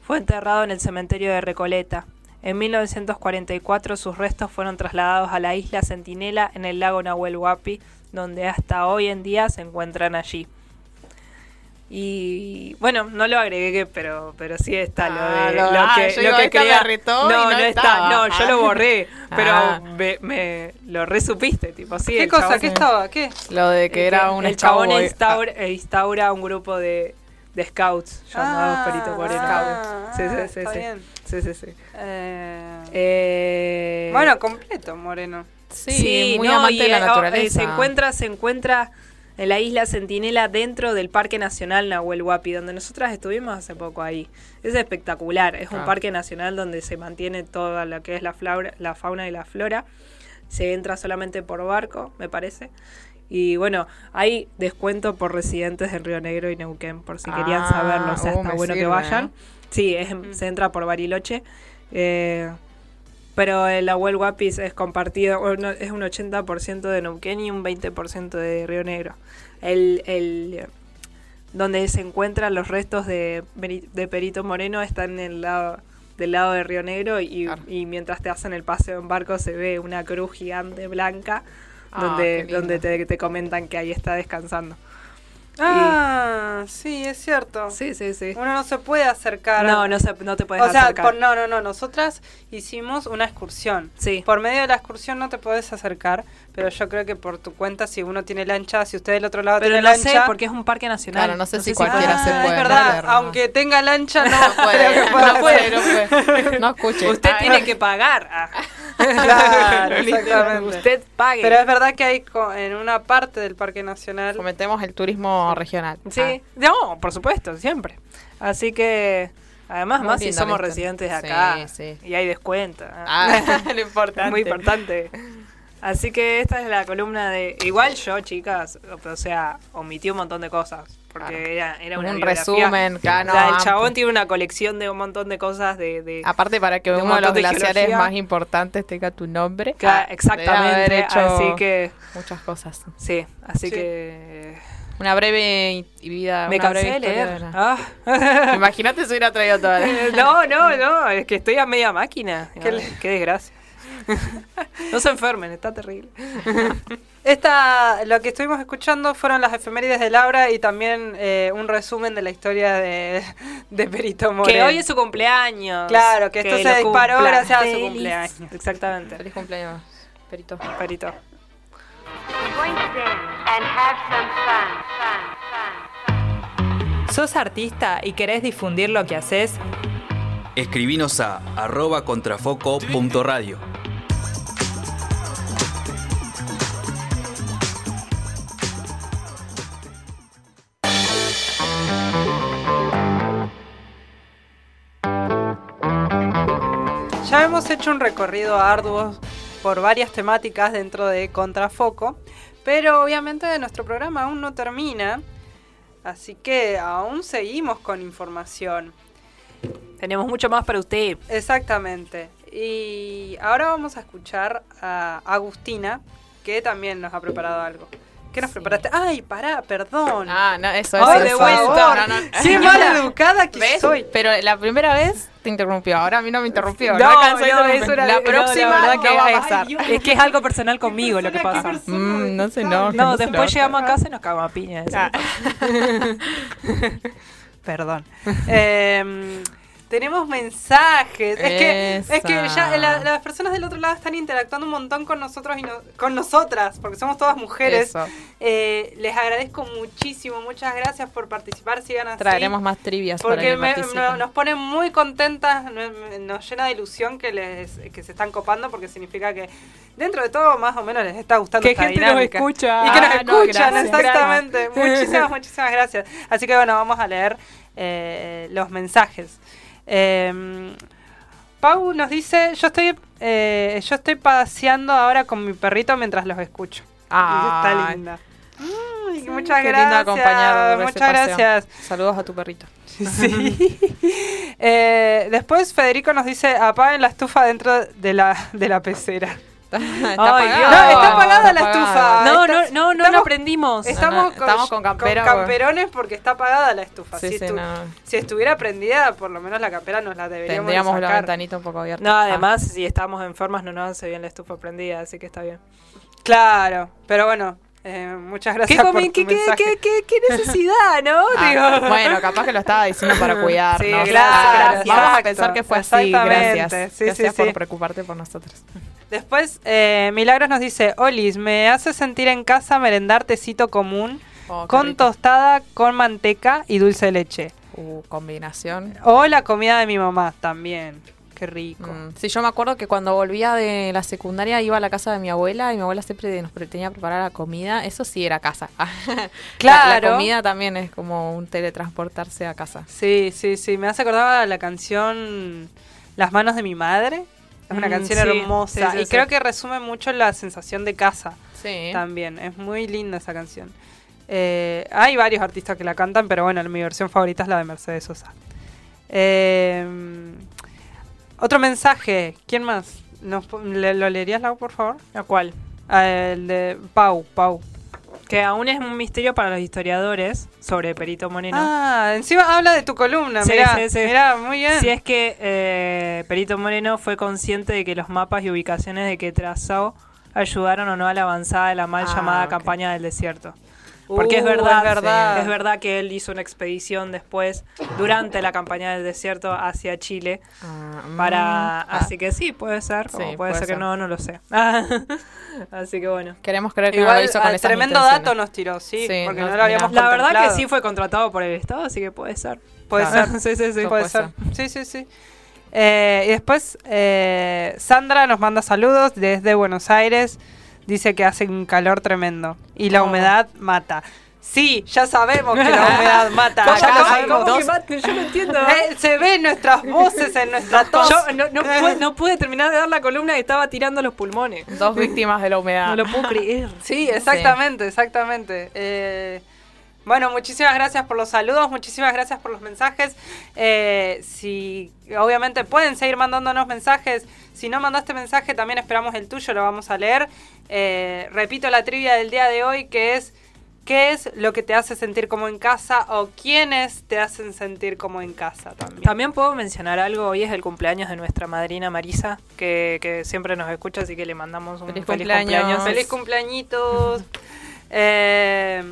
Fue enterrado en el cementerio de Recoleta. En 1944 sus restos fueron trasladados a la isla Centinela en el lago Nahuel Huapi, donde hasta hoy en día se encuentran allí. Y bueno, no lo agregué, pero, pero sí está lo Ah, de lo- lo ah, que, lo que arretó y no, no no está, no, yo lo borré, pero Ah. me, me lo resupiste, tipo, sí. ¿Qué cosa? chabón- ¿Qué estaba? ¿Qué? Lo de que el era un el chabón instaura, instaura un grupo de, de scouts llamados Ah, Perito Moreno. ah, sí, sí, ah, sí, está sí. bien. Sí, sí, sí. Eh, Eh, bueno, completo, Moreno. Sí, muy no, amante y, de la eh, eh, naturaleza. se encuentra, se encuentra en la isla Centinela dentro del Parque Nacional Nahuel Huapi, donde nosotras estuvimos hace poco ahí. Es espectacular, es un Ah. parque nacional donde se mantiene toda lo que es la, flaura- la fauna y la flora. Se entra solamente por barco, me parece. Y bueno, hay descuento por residentes en Río Negro y Neuquén, por si querían Ah, saberlo. O sea, uh, está bueno que vayan. ¿eh? Sí, es, se entra por Bariloche. Eh, pero el Abuel Guapis es compartido, es un 80% de Neuquén y un 20% de Río Negro. El, el, donde se encuentran los restos de, de Perito Moreno está en el lado, del lado de Río Negro y, y mientras te hacen el paseo en barco se ve una cruz gigante blanca Ah, donde, donde te, te comentan que ahí está descansando. Ah, sí, es cierto. Sí, sí, sí. Uno no se puede acercar. No, no, se, no te puedes o sea, acercar. por- no, no, no. Nosotras hicimos una excursión. Sí. Por medio de la excursión no te puedes acercar, pero yo creo que por tu cuenta, si uno tiene lancha, si usted del otro lado Pero tiene no lancha. sé, porque es un parque nacional. Claro, no sé si cualquiera Ah, se puede Es verdad, meter, ¿no? aunque tenga lancha, no, No puede, creo que pueda no puede, no puede. No escuche. Usted tiene que pagar. Ah. Claro, exactamente. Usted pague. Pero es verdad que hay co- en una parte del Parque Nacional. Fomentemos el turismo regional. Sí, Ah. no, por supuesto, siempre. Así que, además, Muy más si somos residentes de Sí, acá sí. y hay descuento. Ah, lo importante. Muy importante. Así que esta es la columna de. Igual yo, chicas, o sea, omití un montón de cosas. Porque Claro. era, era una Un resumen, claro, O sea, el amplio. chabón tiene una colección de un montón de cosas de. de Aparte para que de un uno de los de glaciares geología. más importantes tenga tu nombre. Claro, Ah, exactamente, hecho así que- muchas cosas. Sí, así Sí. que. Una breve vida. Me una breve cansé de leer. de la- Ah. Imagínate si hubiera traído toda la... No, no, no, es que estoy a media máquina. Qué Qué, desgracia. No se enfermen, está terrible. Esta, lo que estuvimos escuchando fueron las efemérides de Laura y también eh, un resumen de la historia de, de Perito Moreno. Que hoy es su cumpleaños. Claro, que esto se disparó cumpla. gracias a su cumpleaños. Exactamente. Feliz cumpleaños, Perito. Perito. ¿Sos artista y querés difundir lo que haces? Escribinos a arroba contrafoco.radio. hemos hecho un recorrido arduo por varias temáticas dentro de Contrafoco, pero obviamente nuestro programa aún no termina, así que aún seguimos con información. Tenemos mucho más para usted. Exactamente. Y ahora vamos a escuchar a Agustina, que también nos ha preparado algo. ¿Qué nos preparaste? Ay, pará, perdón. Ah, no, eso Ay, es de vuelta. No, no. Qué mala educada que ¿Ves? soy. Pero la primera vez te interrumpió, ahora a mí no me interrumpió. No, No, no, interrumpir. eso era- la no, próxima la verdad que va a es- pasar. Es que es algo personal conmigo lo que pasa. Mm, no se enoje, No, se después llegamos a casa y nos cagamos a piña. Ah. Perdón. Em, tenemos mensajes. Es que, es que ya la- las personas del otro lado están interactuando un montón con nosotros y no- con nosotras, porque somos todas mujeres. Eh, les agradezco muchísimo, muchas gracias por participar, sigan así. Traeremos más trivias para Porque que me- no- nos ponen muy contentas, me- me- nos llena de ilusión que les que se están copando porque significa que dentro de todo más o menos les está gustando Que esta gente nos escucha. y que nos Ah, no, escuchan, gracias. exactamente. Muchísimas, muchísimas gracias. Así que bueno, vamos a leer eh, los mensajes. Eh, Pau nos dice, yo estoy eh, yo estoy paseando ahora con mi perrito mientras los escucho. Ay. Está linda. Ay, muchas Qué gracias. lindo muchas gracias. Saludos a tu perrito. Sí. Eh, después Federico nos dice, apaguen la estufa dentro de la, de la pecera. Está Ay. Dios. No, está apagada Está la estufa. No, Está- no, no, no, estamos- aprendimos. Estamos, No, no, con, estamos con camperones porque está apagada la estufa. Sí, si, sí, estu- no. si estuviera prendida, por lo menos la campera nos la deberíamos de Tendríamos la sacar. ventanita un poco abierta. No, además, si estamos enfermas no nos hace bien la estufa prendida, así que está bien. Claro, pero bueno, eh, muchas gracias ¿Qué, por tu qué, qué, mensaje. qué, qué- qué necesidad, no? Ah, Digo. bueno, capaz que lo estaba diciendo para cuidarnos. Sí, Ah, gracias, Vamos a pensar que fue así. exactamente. Gracias. Sí, gracias sí, por sí. preocuparte por nosotros. Después, eh, Milagros nos dice, Olis, me hace sentir en casa merendar tecito común Oh, con rico. tostada, con manteca y dulce de leche. Uh, combinación. O la comida de mi mamá también. Qué rico. Mm, Sí, yo me acuerdo que cuando volvía de la secundaria iba a la casa de mi abuela y mi abuela siempre nos tenía preparada la comida. Eso sí era casa. La- Claro. La, comida también es como un teletransportarse a casa. Sí, sí, sí. Me hace acordar la canción Las manos de mi madre. Es una Mm, canción sí, hermosa. sí, sí, y creo que resume mucho la sensación de casa Sí. también. Es muy linda esa canción. Eh, hay varios artistas que la cantan, pero bueno, mi versión favorita es la de Mercedes Sosa. Eh, otro mensaje. ¿Quién más? Nos le- ¿Lo leerías, Lau, por favor? ¿A cuál? El de Pau, Pau. Que aún es un misterio para los historiadores sobre Perito Moreno. Ah, encima habla de tu columna. Sí, mirá, sí, sí. mirá, muy bien. Si es que eh, Perito Moreno fue consciente de que los mapas y ubicaciones de que trazó ayudaron o no a la avanzada de la mal Ah, llamada campaña del desierto. Porque es Uh, verdad, es verdad. es verdad que él hizo una expedición después, durante la campaña del desierto hacia Chile. para ah. Así que sí, puede ser. Sí, o puede, puede ser, que ser. no, no lo sé. así que bueno. Queremos creer que no lo hizo con ah, esas tremendo dato nos tiró, sí, Sí, porque no- no, lo habíamos La verdad que sí fue contratado por el Estado, así que puede ser. Puede Ah, ser. sí, sí, sí. Puede Puede ser. Sí, sí, sí. Eh, y después, eh, Sandra nos manda saludos desde Buenos Aires. Dice que hace un calor tremendo. Y la Oh. humedad mata. Sí, ya sabemos que la humedad mata. ¿Cómo, lo cómo- sabemos. cómo que mate? Yo no entiendo. Eh, se ve en nuestras voces, en nuestra tos. Yo no, no pude, no pude terminar de dar la columna y estaba tirando los pulmones. Dos víctimas de la humedad. No lo puedo creer. Sí, exactamente, exactamente. Eh, bueno, muchísimas gracias por los saludos, muchísimas gracias por los mensajes. Eh, si obviamente pueden seguir mandándonos mensajes. Si no mandaste mensaje, también esperamos el tuyo, lo vamos a leer. Eh, repito la trivia del día de hoy, que es ¿qué es lo que te hace sentir como en casa o quiénes te hacen sentir como en casa también? También puedo mencionar algo, hoy es el cumpleaños de nuestra madrina Marisa, que, que siempre nos escucha, así que le mandamos un Feliz feliz, cumpleaños. cumpleaños. Feliz cumpleañitos. Eh,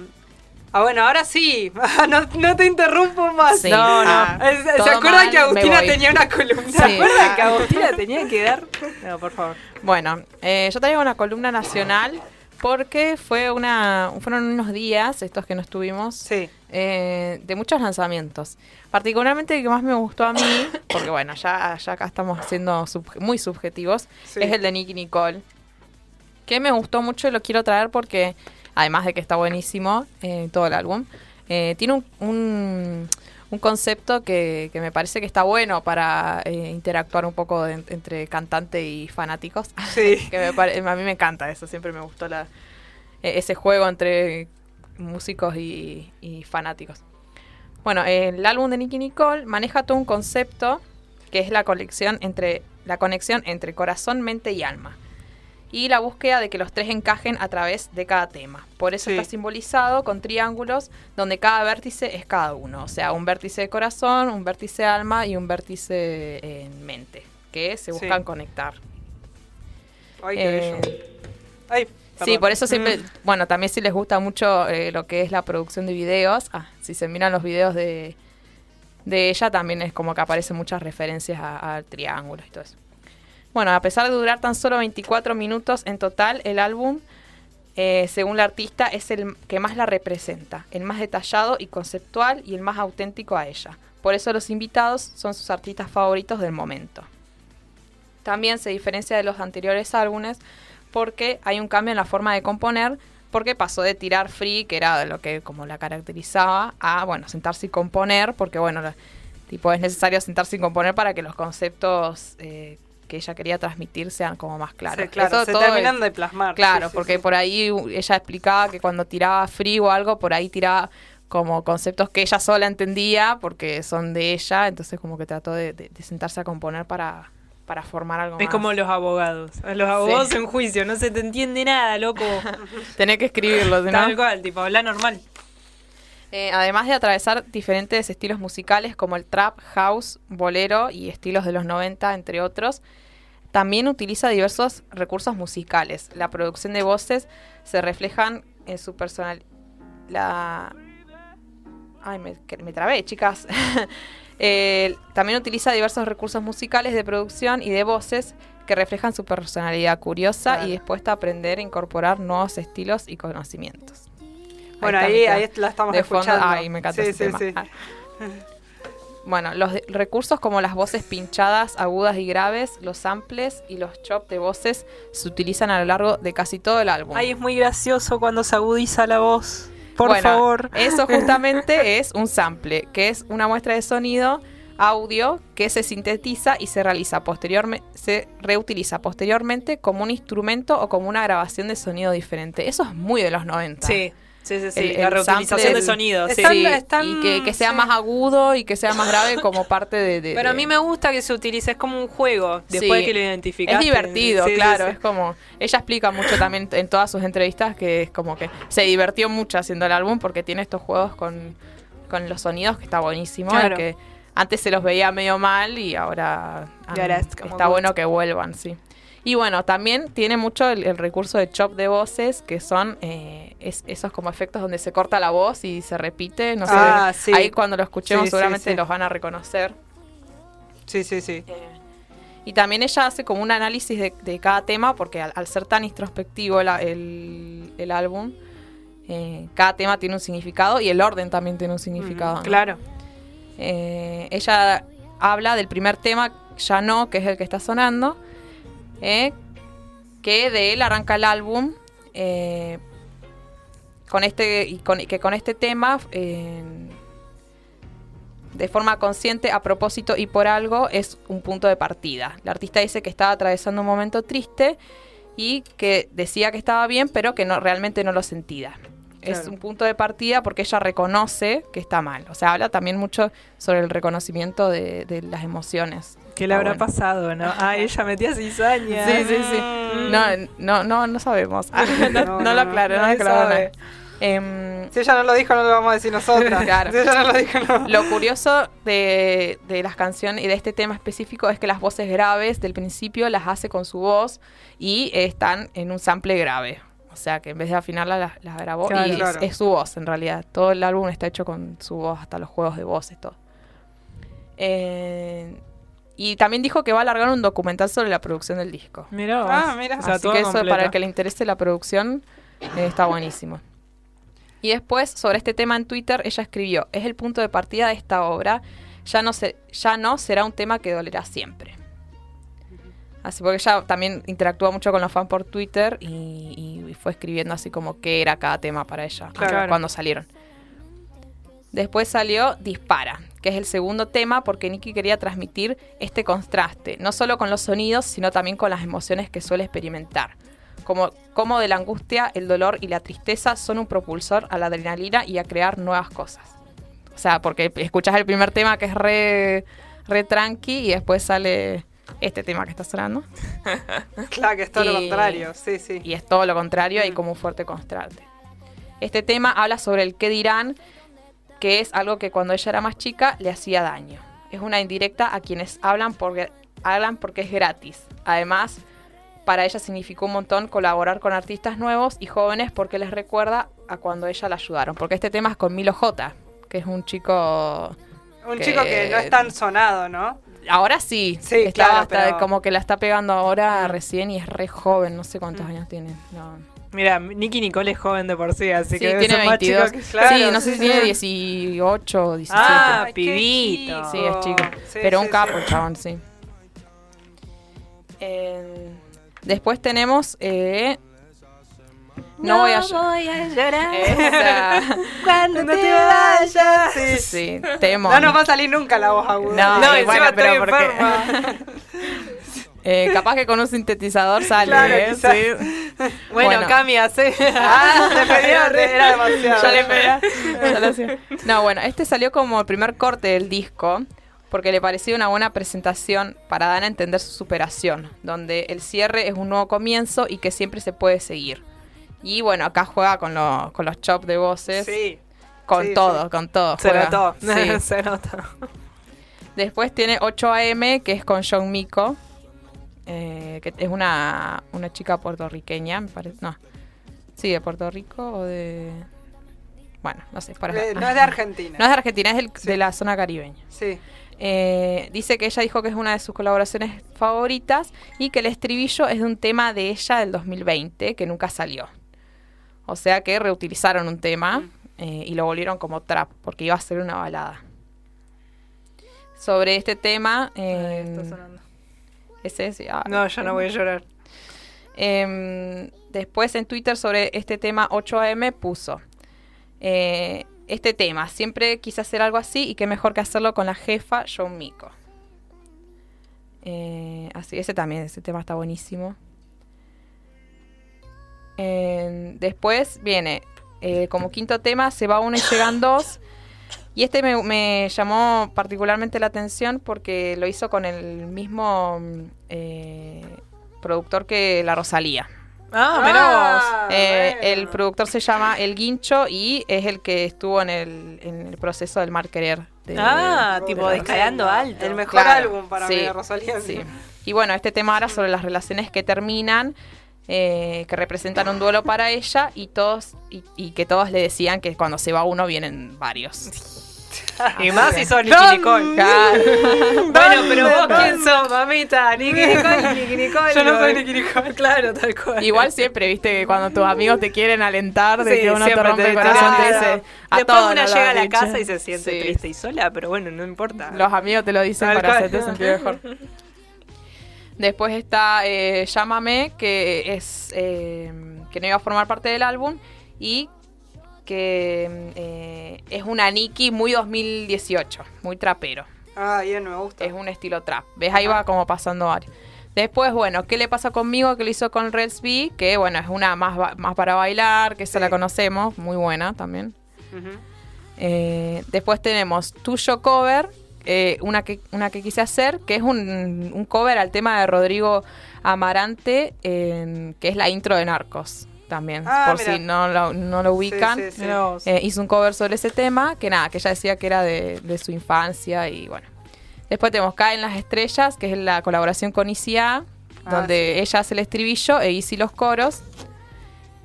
ah, bueno, ahora sí. no, no te interrumpo más. Sí. No, no. Ah, ¿Se acuerdan mal, que Agustina tenía una columna? Sí. ¿Se acuerdan que Agustina tenía que dar? No, por favor. Bueno, eh, yo traigo una columna nacional porque fue una, fueron unos días, estos que no estuvimos, Sí. eh, de muchos lanzamientos. Particularmente el que más me gustó a mí, porque bueno, ya, ya acá estamos siendo sub- muy subjetivos, Sí. es el de Nicky Nicole. Que me gustó mucho y lo quiero traer porque, además de que está buenísimo eh, todo el álbum, eh, tiene un, un, un concepto que, que me parece que está bueno para eh, interactuar un poco de- entre cantante y fanáticos. Sí. que me pare- a mí me encanta eso, siempre me gustó la, e- ese juego entre músicos y, y fanáticos. Bueno, el álbum de Nicky Nicole maneja todo un concepto que es la colección entre la conexión entre corazón, mente y alma. Y la búsqueda de que los tres encajen a través de cada tema. Por eso Sí. está simbolizado con triángulos donde cada vértice es cada uno. O sea, un vértice de corazón, un vértice de alma y un vértice en mente. Que se Sí. buscan conectar. Ay, qué Eh, bello. Ay, Sí, por eso siempre, Mm. bueno, también si les gusta mucho eh, lo que es la producción de videos, ah, si se miran los videos de, de ella, también es como que aparecen muchas referencias a, a triángulos y todo eso. Bueno, a pesar de durar tan solo 24 minutos en total, el álbum, eh, según la artista, es el que más la representa, el más detallado y conceptual y el más auténtico a ella. Por eso los invitados son sus artistas favoritos del momento. También se diferencia de los anteriores álbumes porque hay un cambio en la forma de componer, porque pasó de tirar free, que era lo que como la caracterizaba, a bueno, sentarse y componer, porque bueno, tipo es necesario sentarse y componer para que los conceptos eh, que ella quería transmitir sean como más claros. Sí, claro, Eso se todo terminan es- de plasmar. Claro, Sí, porque sí. por ahí ella explicaba que cuando tiraba free o algo, por ahí tiraba como conceptos que ella sola entendía, porque son de ella, entonces como que trató de, de- de sentarse a componer para, para formar algo Es más. como los abogados. Los abogados en juicio, no se te entiende nada, loco. Tenés que escribirlo, ¿no? Tal cual, tipo, habla normal. Eh, además de atravesar diferentes estilos musicales como el trap, house, bolero y estilos de los 90, entre otros, también utiliza diversos recursos musicales. La producción de voces se reflejan en su personal. La. Ay, me, me trabé, chicas. Eh, también utiliza diversos recursos musicales de producción y de voces que reflejan su personalidad curiosa Claro. y dispuesta a aprender e incorporar nuevos estilos y conocimientos. Bueno, ahí, ahí la estamos De fondo- escuchando. Ay, me encanta Sí, ese sí, tema. sí. Ah. Bueno, los recursos como las voces pinchadas, agudas y graves, los samples y los chops de voces se utilizan a lo largo de casi todo el álbum. Ay, es muy gracioso cuando se agudiza la voz. Por Bueno, favor. Eso justamente es un sample, que es una muestra de sonido audio que se sintetiza y se realiza posteriormente, se reutiliza posteriormente como un instrumento o como una grabación de sonido diferente. Eso es muy de los 90. Sí, sí, sí, sí. El- la reutilización sample, de el- sonido. sí. Sí, están- y que, que sea sí. más agudo y que sea más grave como parte de... de- Pero a de- mí me gusta que se utilice, es como un juego. Después Sí. que lo identificaste. Es divertido, claro. sí. Es como. Ella explica mucho también en todas sus entrevistas que es como que se divirtió mucho haciendo el álbum porque tiene estos juegos con, con los sonidos que está buenísimo. y Claro. que antes se los veía medio mal y ahora, Y ahora han- es como está good. bueno que vuelvan, sí. Y bueno, también tiene mucho el, el recurso de chop de voces que son. eh, es, esos como efectos donde se corta la voz y se repite. No sé. Ah, sí. Ahí cuando lo escuchemos Sí, seguramente sí. los van a reconocer. Sí, sí, sí. Y también ella hace como un análisis de, de cada tema, porque al, al ser tan introspectivo el, el álbum, eh, cada tema tiene un significado y el orden también tiene un significado. ¿no? Claro. Eh, ella habla del primer tema, Ya no, que es el que está sonando, eh, que de él arranca el álbum eh, con este y con, que con este tema eh, de forma consciente, a propósito y por algo, es un punto de partida. La artista dice que estaba atravesando un momento triste y que decía que estaba bien, pero que no realmente no lo sentía. Es un punto de partida porque ella reconoce que está mal. O sea, habla también mucho sobre el reconocimiento de, de las emociones. ¿Qué le habrá bueno. pasado, no? Ah, ella metía cizaña. Sí, sí, sí. No, no, no, no sabemos. no, No, no lo aclaro, no, nadie aclaro. Em, Si ella no lo dijo, no lo vamos a decir nosotras. Claro. Si ella no lo dijo, no. Lo curioso de, de las canciones y de este tema específico es que las voces graves del principio las hace con su voz y están en un sample grave. O sea que en vez de afinarla las, las grabó Claro, y es- claro. es, su voz en realidad. Todo el álbum está hecho con su voz, hasta los juegos de voces, todo. Eh, y también dijo que va a alargar un documental sobre la producción del disco. Mirá vos. Ah, mira. O sea, Así que eso completa. para el que le interese la producción eh, está buenísimo. Y después, sobre este tema en Twitter, ella escribió, es el punto de partida de esta obra, ya no, se, ya no será un tema que dolerá siempre. Así porque ella también interactúa mucho con los fans por Twitter y, y fue escribiendo así como qué era cada tema para ella Claro. cuando salieron. Después salió Dispara, que es el segundo tema porque Nicky quería transmitir este contraste, no solo con los sonidos, sino también con las emociones que suele experimentar. Como, como de la angustia, el dolor y la tristeza son un propulsor a la adrenalina y a crear nuevas cosas. O sea, porque escuchas el primer tema que es re, re tranqui y después sale este tema que está sonando. Claro, que es todo lo contrario. Sí, sí. Y es todo lo contrario, hay como un fuerte contraste. Este tema habla sobre el qué dirán, que es algo que cuando ella era más chica le hacía daño. Es una indirecta a quienes hablan porque, hablan porque es gratis. Además, para ella significó un montón colaborar con artistas nuevos y jóvenes porque les recuerda a cuando ella la ayudaron. Porque este tema es con Milo J, que es un chico... Un que- chico que no es tan sonado, ¿no? Ahora sí, Sí, está- claro, está pero- como que la está pegando ahora recién y es re joven, no sé cuántos años tiene. No. Mira, Nicky Nicole es joven de por sí, así Sí, que tiene ser más 22. chico que Claro, sí, no sé si tiene sí. 18 o 17. Ah, Ay, pibito. sí, es chico. Sí, pero sí, un capo, chabón, sí. Eh, después tenemos... eh, no, voy a... llorar. Esa. Cuando te vayas. Sí. sí, temo. No nos va a salir nunca la voz aguda. No, No, y encima bueno, pero estoy porque- enferma. Eh, capaz que con un sintetizador sale, Claro, ¿eh? Sí. Bueno, Bueno. Cami, hace. Ah, te pedía, era demasiado. Ya le pega. Ya lo hacía. No, bueno, este salió como el primer corte del disco porque le parecía una buena presentación para dar a entender su superación, donde el cierre es un nuevo comienzo y que siempre se puede seguir. Y bueno, acá juega con, lo- con los chops de voces, Sí. con sí, todo, sí. con todo. Se juega. notó. Sí. Se nota. Después tiene 8am, que es con John Miko, eh, que es una, una chica puertorriqueña, me parece. No. Sí, de Puerto Rico o de... Bueno, no sé, no es de Argentina. No es de Argentina, es del- de la zona caribeña. Sí. Eh, dice que ella dijo que es una de sus colaboraciones favoritas y que el estribillo es de un tema de ella del 2020 que nunca salió. O sea que reutilizaron un tema eh, y lo volvieron como trap porque iba a ser una balada. Sobre este tema... eh, Está sonando. ese, sí, ah, No, yo no voy a llorar. Em, después en Twitter sobre este tema 8am puso eh, este tema, siempre quise hacer algo así y qué mejor que hacerlo con la jefa John Miko. Eh, así, ese también, ese tema está buenísimo. Después viene eh, como quinto tema, se va uno y llegan dos. Y este me, me llamó particularmente la atención porque lo hizo con el mismo mm, eh, productor que La Rosalía. Ah, mirá vos. Eh, bueno. El productor se llama El Guincho y es el que estuvo en el, en el proceso del Mar Querer. de- Ah, de tipo la- escalando alto. El mejor Claro, álbum para mí de Rosalía. sí, Sí. Y bueno, este tema habla sobre las relaciones que terminan, eh, que representan un duelo para ella y todos y, y que todos le decían que cuando se va uno vienen varios. Y más si sos Nicky Nicole. claro. bueno, pero vos quién sos, mamita. Nicky Nicole, Nicky Nicole. Yo no soy Nicky Nicole. Claro, tal cual. Igual siempre, viste, que cuando tus amigos te quieren alentar de Sí, que uno te rompe el corazón, te dice a Después todos lo llega a la dicho. casa y se siente Sí. triste y sola, pero bueno, no importa. Los amigos te lo dicen Tal para cual. hacerte sentir mejor. Después está eh, Llámame, que es eh, que no iba a formar parte del álbum y que eh, es una Nicki muy 2018, muy trapero. Ah, bien, me gusta. Es un estilo trap. ¿Ves? Ahí va como pasando varios. Después, bueno, ¿qué le pasa conmigo? Que lo hizo con Rels B, que bueno, es una más, más para bailar, que esa la conocemos, muy buena también. Eh, después tenemos Tuyo Cover, eh, una, que, una que quise hacer, que es un, un cover al tema de Rodrigo Amarante, que es la intro de Narcos también, Ah, por si no lo, no lo ubican. sí, sí. Eh, hizo un cover sobre ese tema, que nada, que ella decía que era de, de su infancia y bueno. Después tenemos Caen las Estrellas, que es la colaboración con ICA, Ah, donde ella hace el estribillo e Easy los coros.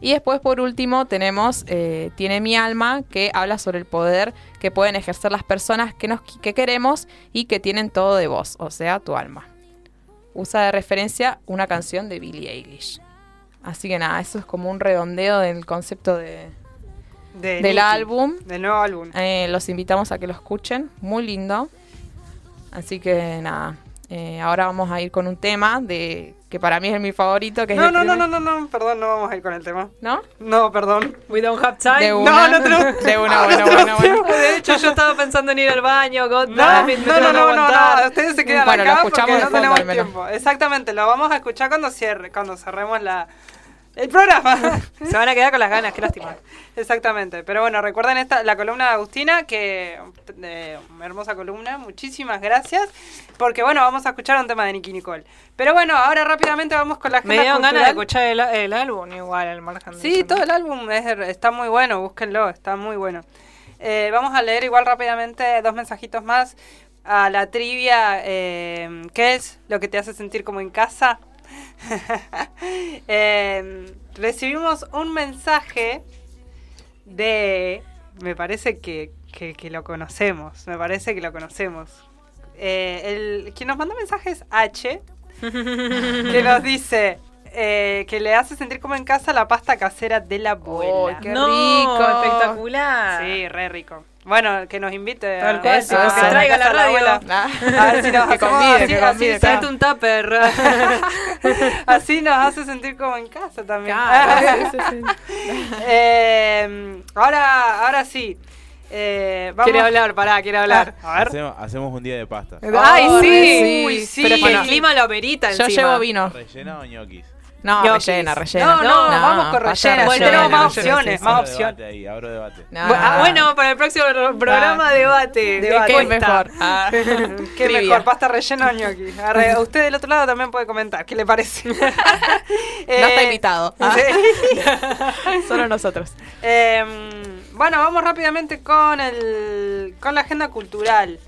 Y después, por último, tenemos eh, Tiene mi alma, que habla sobre el poder que pueden ejercer las personas que, nos, que queremos y que tienen todo de vos, o sea, tu alma. Usa de referencia una canción de Billie Eilish. Así que nada, eso es como un redondeo del concepto de, De del álbum. Del nuevo álbum. Eh, los invitamos a que lo escuchen, muy lindo. Así que nada, eh, ahora vamos a ir con un tema de que para mí es mi favorito, que es No, no, no, no, no, no, perdón, no vamos a ir con el tema. ¿No? No, perdón. We don't have time. De No, una, no tenemos- de una, Ah, bueno, no bueno, bueno. De hecho, yo estaba pensando en ir al baño, God No, damn it, me no, no, no, no, no, ustedes se quedan Bueno, lo acá escuchamos porque no fondo, tenemos tiempo. Exactamente, lo vamos a escuchar cuando cierre, cuando cerremos la el programa. Se van a quedar con las ganas, qué lástima. Exactamente, pero bueno, recuerden esta la columna de Agustina, que eh, hermosa columna, muchísimas gracias, porque bueno, vamos a escuchar un tema de Nicky Nicole. Pero bueno, ahora rápidamente vamos con la Me dieron ganas de escuchar el, el álbum igual, al margen de Sí, todo el álbum es- está muy bueno, búsquenlo, está muy bueno. Eh, vamos a leer igual rápidamente dos mensajitos más a la trivia. eh, ¿Qué es lo que te hace sentir como en casa? Eh, recibimos un mensaje de... Me parece que, que- que lo conocemos, me parece que lo conocemos. Eh, el, quien nos mandó mensaje es H, que nos dice eh, que le hace sentir como en casa la pasta casera de la abuela. qué no, rico. espectacular. Sí, re rico. Bueno, que nos invite Tal cual, eso, que a se traiga la radio. abuela. A ver si nos Que convide, así, que convide, así, Tráete un tupper. así nos hace sentir como en casa también. Claro, sí, Eh, ahora, ahora sí. Eh, vamos- Quiere hablar, pará, quiere hablar. A ver. Hacemos, hacemos un día de pasta. Ay, Oh, sí. sí. Uy, sí. Pero que Bueno, el clima lo amerita Yo encima. llevo vino. ¿Rellena o ñoquis? No, rellena, rellena. No, no, vamos con rellena. Bueno, tenemos más rellena, opciones, sí, más opciones. debate ahí, abro debate. No. Bu- ah, bueno, para el próximo pro- programa debate. Debate. ¿Qué mejor? Ah. ¿Qué Trivia. mejor, pasta rellena o ñoqui? Arre, Usted del otro lado también puede comentar, ¿qué le parece? No está Eh, invitado. Sí. Solo nosotros. Eh, bueno, vamos rápidamente con el con la agenda cultural.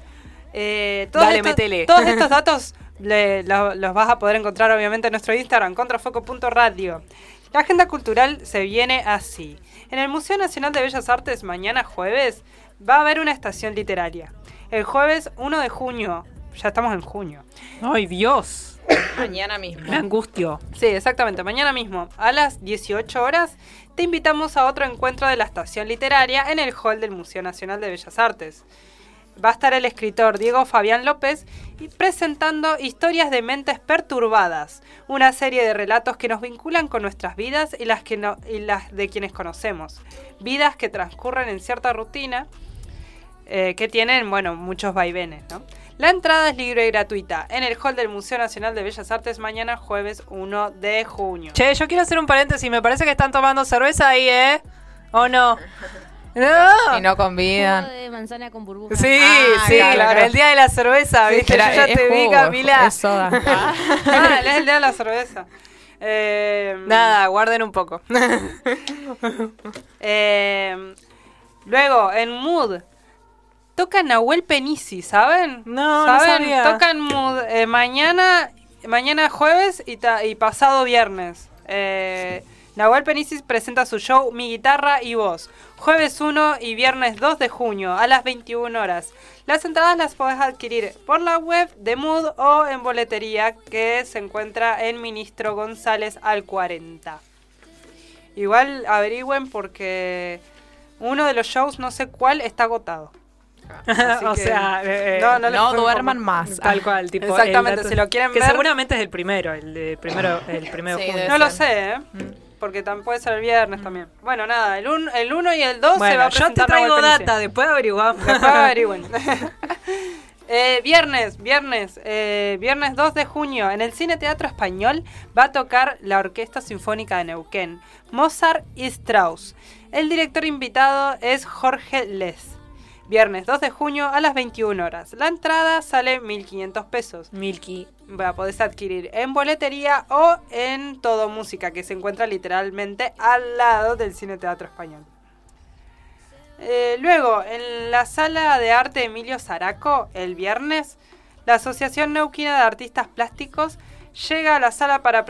Eh, todos Dale, estos, metele. Todos estos datos le- lo- los vas a poder encontrar obviamente en nuestro Instagram, contrafoco.radio. La agenda cultural se viene así. En el Museo Nacional de Bellas Artes, mañana jueves, va a haber una estación literaria. El jueves 1 de junio, ya estamos en junio. Ay, Dios. Mañana mismo. Me angustio. Sí, exactamente. Mañana mismo, a las 18 horas, te invitamos a otro encuentro de la estación literaria en el hall del Museo Nacional de Bellas Artes. Va a estar el escritor Diego Fabián López presentando Historias de Mentes Perturbadas, una serie de relatos que nos vinculan con nuestras vidas y las, que no- y las de quienes conocemos. Vidas que transcurren en cierta rutina eh, que tienen, bueno, muchos vaivenes, ¿no? La entrada es libre y gratuita en el hall del Museo Nacional de Bellas Artes mañana jueves 1 de junio. Che, yo quiero hacer un paréntesis. Me parece que están tomando cerveza ahí, ¿eh? ¿O no? No. Y no convidan. Jugo de manzana con burbuja. Sí, Ah, sí, claro. el día de la cerveza, ¿viste? Era- yo ya es te vi, jugo, Camila. es soda. Ah, es el día de la cerveza. Eh, Nada, guarden un poco. eh, luego, en Mood, toca Nahuel Penisi, ¿saben? No, no ¿Saben? sabía. Toca en Mood eh, mañana, mañana jueves y, ta- y pasado viernes. Eh, Nahuel Penicis presenta su show Mi Guitarra y Voz, jueves 1 y viernes 2 de junio a las 21 horas. Las entradas las podés adquirir por la web de Mood o en boletería que se encuentra en Ministro González al 40. Igual averigüen porque uno de los shows, no sé cuál, está agotado. Así o que sea, eh, no, no les no puedo duerman más. Tal cual, tipo. Exactamente, si lo quieren que ver- seguramente es el primero, el de primero, el primero de Sí, junio. debe No lo sé, ¿eh? Porque también puede ser el viernes también. Bueno, nada, el 1 el uno y el 2 se va a yo te presentar traigo data, después averiguamos. Después averigüen. Eh, viernes, viernes, eh, viernes 2 de junio, en el Cine Teatro Español va a tocar la Orquesta Sinfónica de Neuquén, Mozart y Strauss. El director invitado es Jorge Les. Viernes 2 de junio a las 21 horas. La entrada sale 1.500 pesos. Milky. La podés adquirir en boletería o en Todo Música, que se encuentra literalmente al lado del Cine Teatro Español. Eh, luego, en la sala de arte Emilio Zaraco, el viernes, la Asociación Neuquina de Artistas Plásticos llega a la sala para,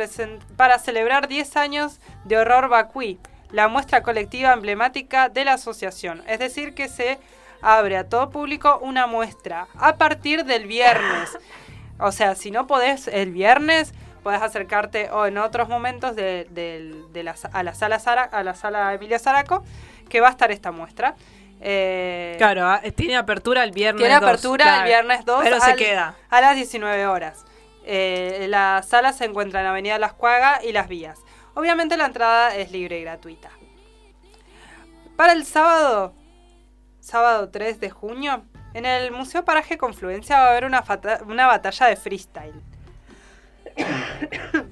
para celebrar 10 años de Horror Bacuí, la muestra colectiva emblemática de la asociación. Es decir, que se abre a todo público una muestra a partir del viernes. O sea, si no podés el viernes, podés acercarte o en otros momentos de, de la a, la sala Zara- a la sala Emilio Zaraco, que va a estar esta muestra. Eh, Claro, ah, tiene apertura el viernes tiene 2, apertura claro. el viernes 2 Pero se queda. a las 19 horas. Eh, la sala se encuentra en Avenida Las Cuagas y Las Vías. Obviamente la entrada es libre y gratuita. Para el sábado, sábado 3 de junio, en el Museo Paraje Confluencia va a haber una, batalla de freestyle.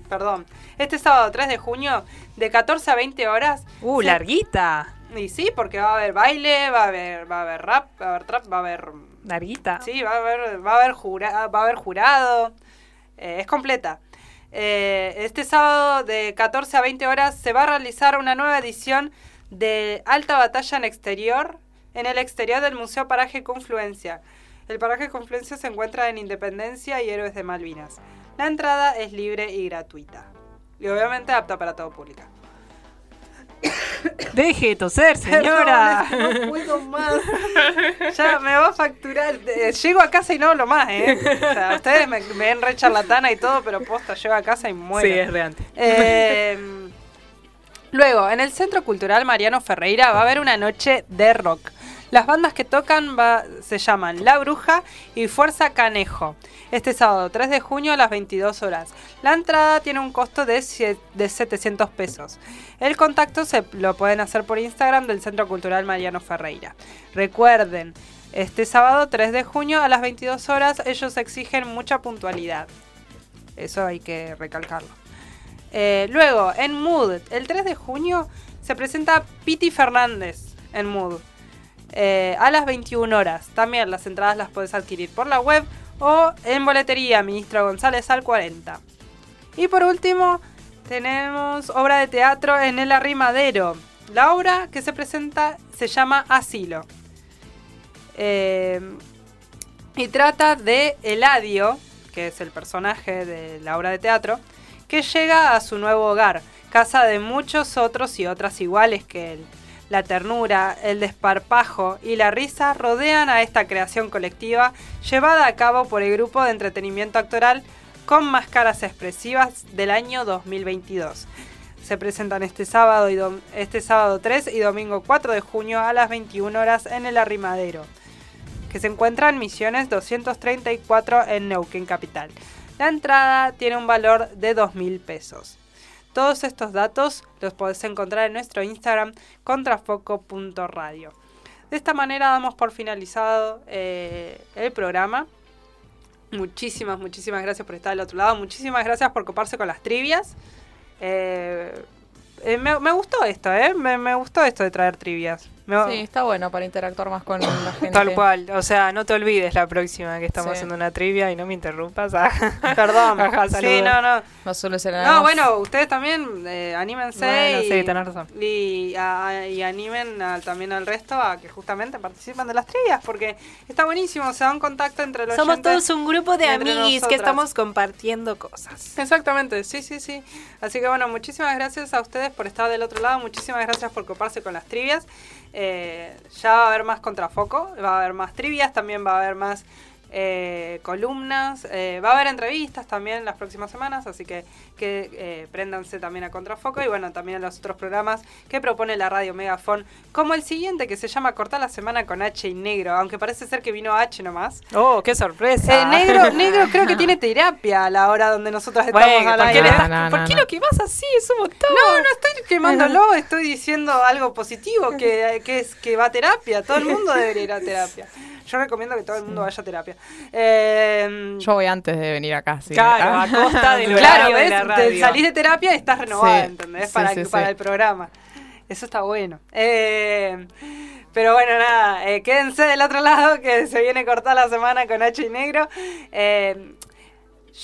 Perdón. Este sábado 3 de junio, de 14 a 20 horas. Uh, se- larguita. Y sí, porque va a haber baile, va a haber, va a haber rap, va a haber trap, va a haber Larguita. Sí, va a haber, va a haber, jura- va a haber jurado. Eh, es completa. Eh, este sábado de 14 a 20 horas se va a realizar una nueva edición de Alta Batalla en Exterior, en el exterior del Museo Paraje Confluencia. El Paraje Confluencia se encuentra en Independencia y Héroes de Malvinas. La entrada es libre y gratuita. Y obviamente apta para todo público. Deje de toser, señora. Perdón, no puedo más. Ya me va a facturar. Eh, Llego a casa y no hablo más, ¿eh? O sea, ustedes me, me ven re charlatana y todo, pero posta, llego a casa y muero. Sí, es real. Eh, luego, en el Centro Cultural Mariano Ferreira va a haber una noche de rock. Las bandas que tocan se llaman La Bruja y Fuerza Canejo. Este sábado 3 de junio a las 22 horas. La entrada tiene un costo de, de 700 pesos. El contacto se lo pueden hacer por Instagram del Centro Cultural Mariano Ferreira. Recuerden, este sábado 3 de junio a las 22 horas ellos exigen mucha puntualidad. Eso hay que recalcarlo. Eh, luego, en Mood, el 3 de junio se presenta Piti Fernández en Mood. Eh, a las 21 horas. También las entradas las puedes adquirir por la web o en boletería Ministro González al 40. Y por último, tenemos obra de teatro en el Arrimadero. La obra que se presenta se llama Asilo. Eh, y trata de Eladio, que es el personaje de la obra de teatro, que llega a su nuevo hogar, casa de muchos otros y otras iguales que él. La ternura, el desparpajo y la risa rodean a esta creación colectiva llevada a cabo por el grupo de entretenimiento actoral con máscaras expresivas del año 2022. Se presentan este sábado, y este sábado 3 y domingo 4 de junio a las 21 horas en el Arrimadero que se encuentra en Misiones 234 en Neuquén Capital. La entrada tiene un valor de 2.000 pesos. Todos estos datos los podés encontrar en nuestro Instagram contrafoco.radio. De esta manera damos por finalizado eh, el programa. Muchísimas, muchísimas gracias por estar del otro lado. Muchísimas gracias por coparse con las trivias. Eh, eh, me, gustó esto, ¿eh? Me, me gustó esto de traer trivias. No. Sí, está bueno para interactuar más con la gente. Tal cual. O sea, no te olvides la próxima que estamos Sí. haciendo una trivia y no me interrumpas. Ah. Perdón. Ajá, sí, no, no. No será. No, bueno, ustedes también eh, anímense Bueno, y, sí, tenés razón. y, a- y animen a- también al resto a que justamente participen de las trivias, porque está buenísimo, se da un contacto entre los Somos todos un grupo de amiguis que estamos compartiendo cosas. Exactamente, sí, sí, sí. Así que bueno, muchísimas gracias a ustedes por estar del otro lado, muchísimas gracias por coparse con las trivias. Eh, ya va a haber más contrafoco, va a haber más trivias, también va a haber más eh, columnas, eh, va a haber entrevistas también las próximas semanas, así que, que eh, préndanse también a Contrafoco y bueno, también a los otros programas que propone la radio Megafon, como el siguiente que se llama Cortar la Semana con H y Negro, aunque parece ser que vino H nomás. Oh, qué sorpresa. Eh, negro, negro creo que tiene terapia a la hora donde nosotros estamos Bueno, al ¿por qué, No, no, ¿por no, qué no. lo quemás así? Es un montón. No, no estoy quemándolo, estoy diciendo algo positivo, que, que es que va a terapia. Todo el mundo debería ir a terapia. Yo recomiendo que todo el mundo vaya a terapia. Eh, Yo voy antes de venir acá, sí. Claro, Ah. a costa del claro, horario de ¿ves? la Te radio. salís de terapia y estás renovada, Sí, ¿entendés? sí, para sí, para sí. el programa. Eso está bueno. Eh, pero bueno, nada, eh, quédense del otro lado que se viene cortar la semana con H y negro.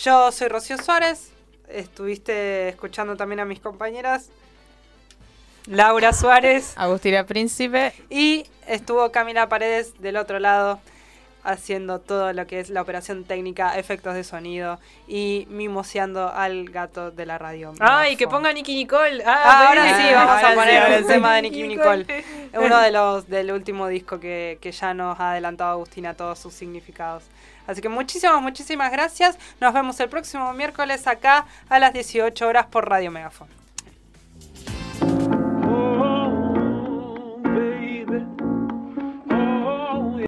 Yo soy Rocío Suárez. Estuviste escuchando también a mis compañeras. Laura Suárez. Agustina Príncipe. Y estuvo Camila Paredes del otro lado haciendo todo lo que es la operación técnica, efectos de sonido y mimoseando al gato de la radio. Ay, que ponga Nicky Nicole. Ah, Ah, ahora sí, vamos a poner sí, el tema de Nicky Nicole. Uno de los del último disco que, que ya nos ha adelantado Agustina todos sus significados. Así que muchísimas, muchísimas gracias. Nos vemos el próximo miércoles acá a las 18 horas por Radio Megafon.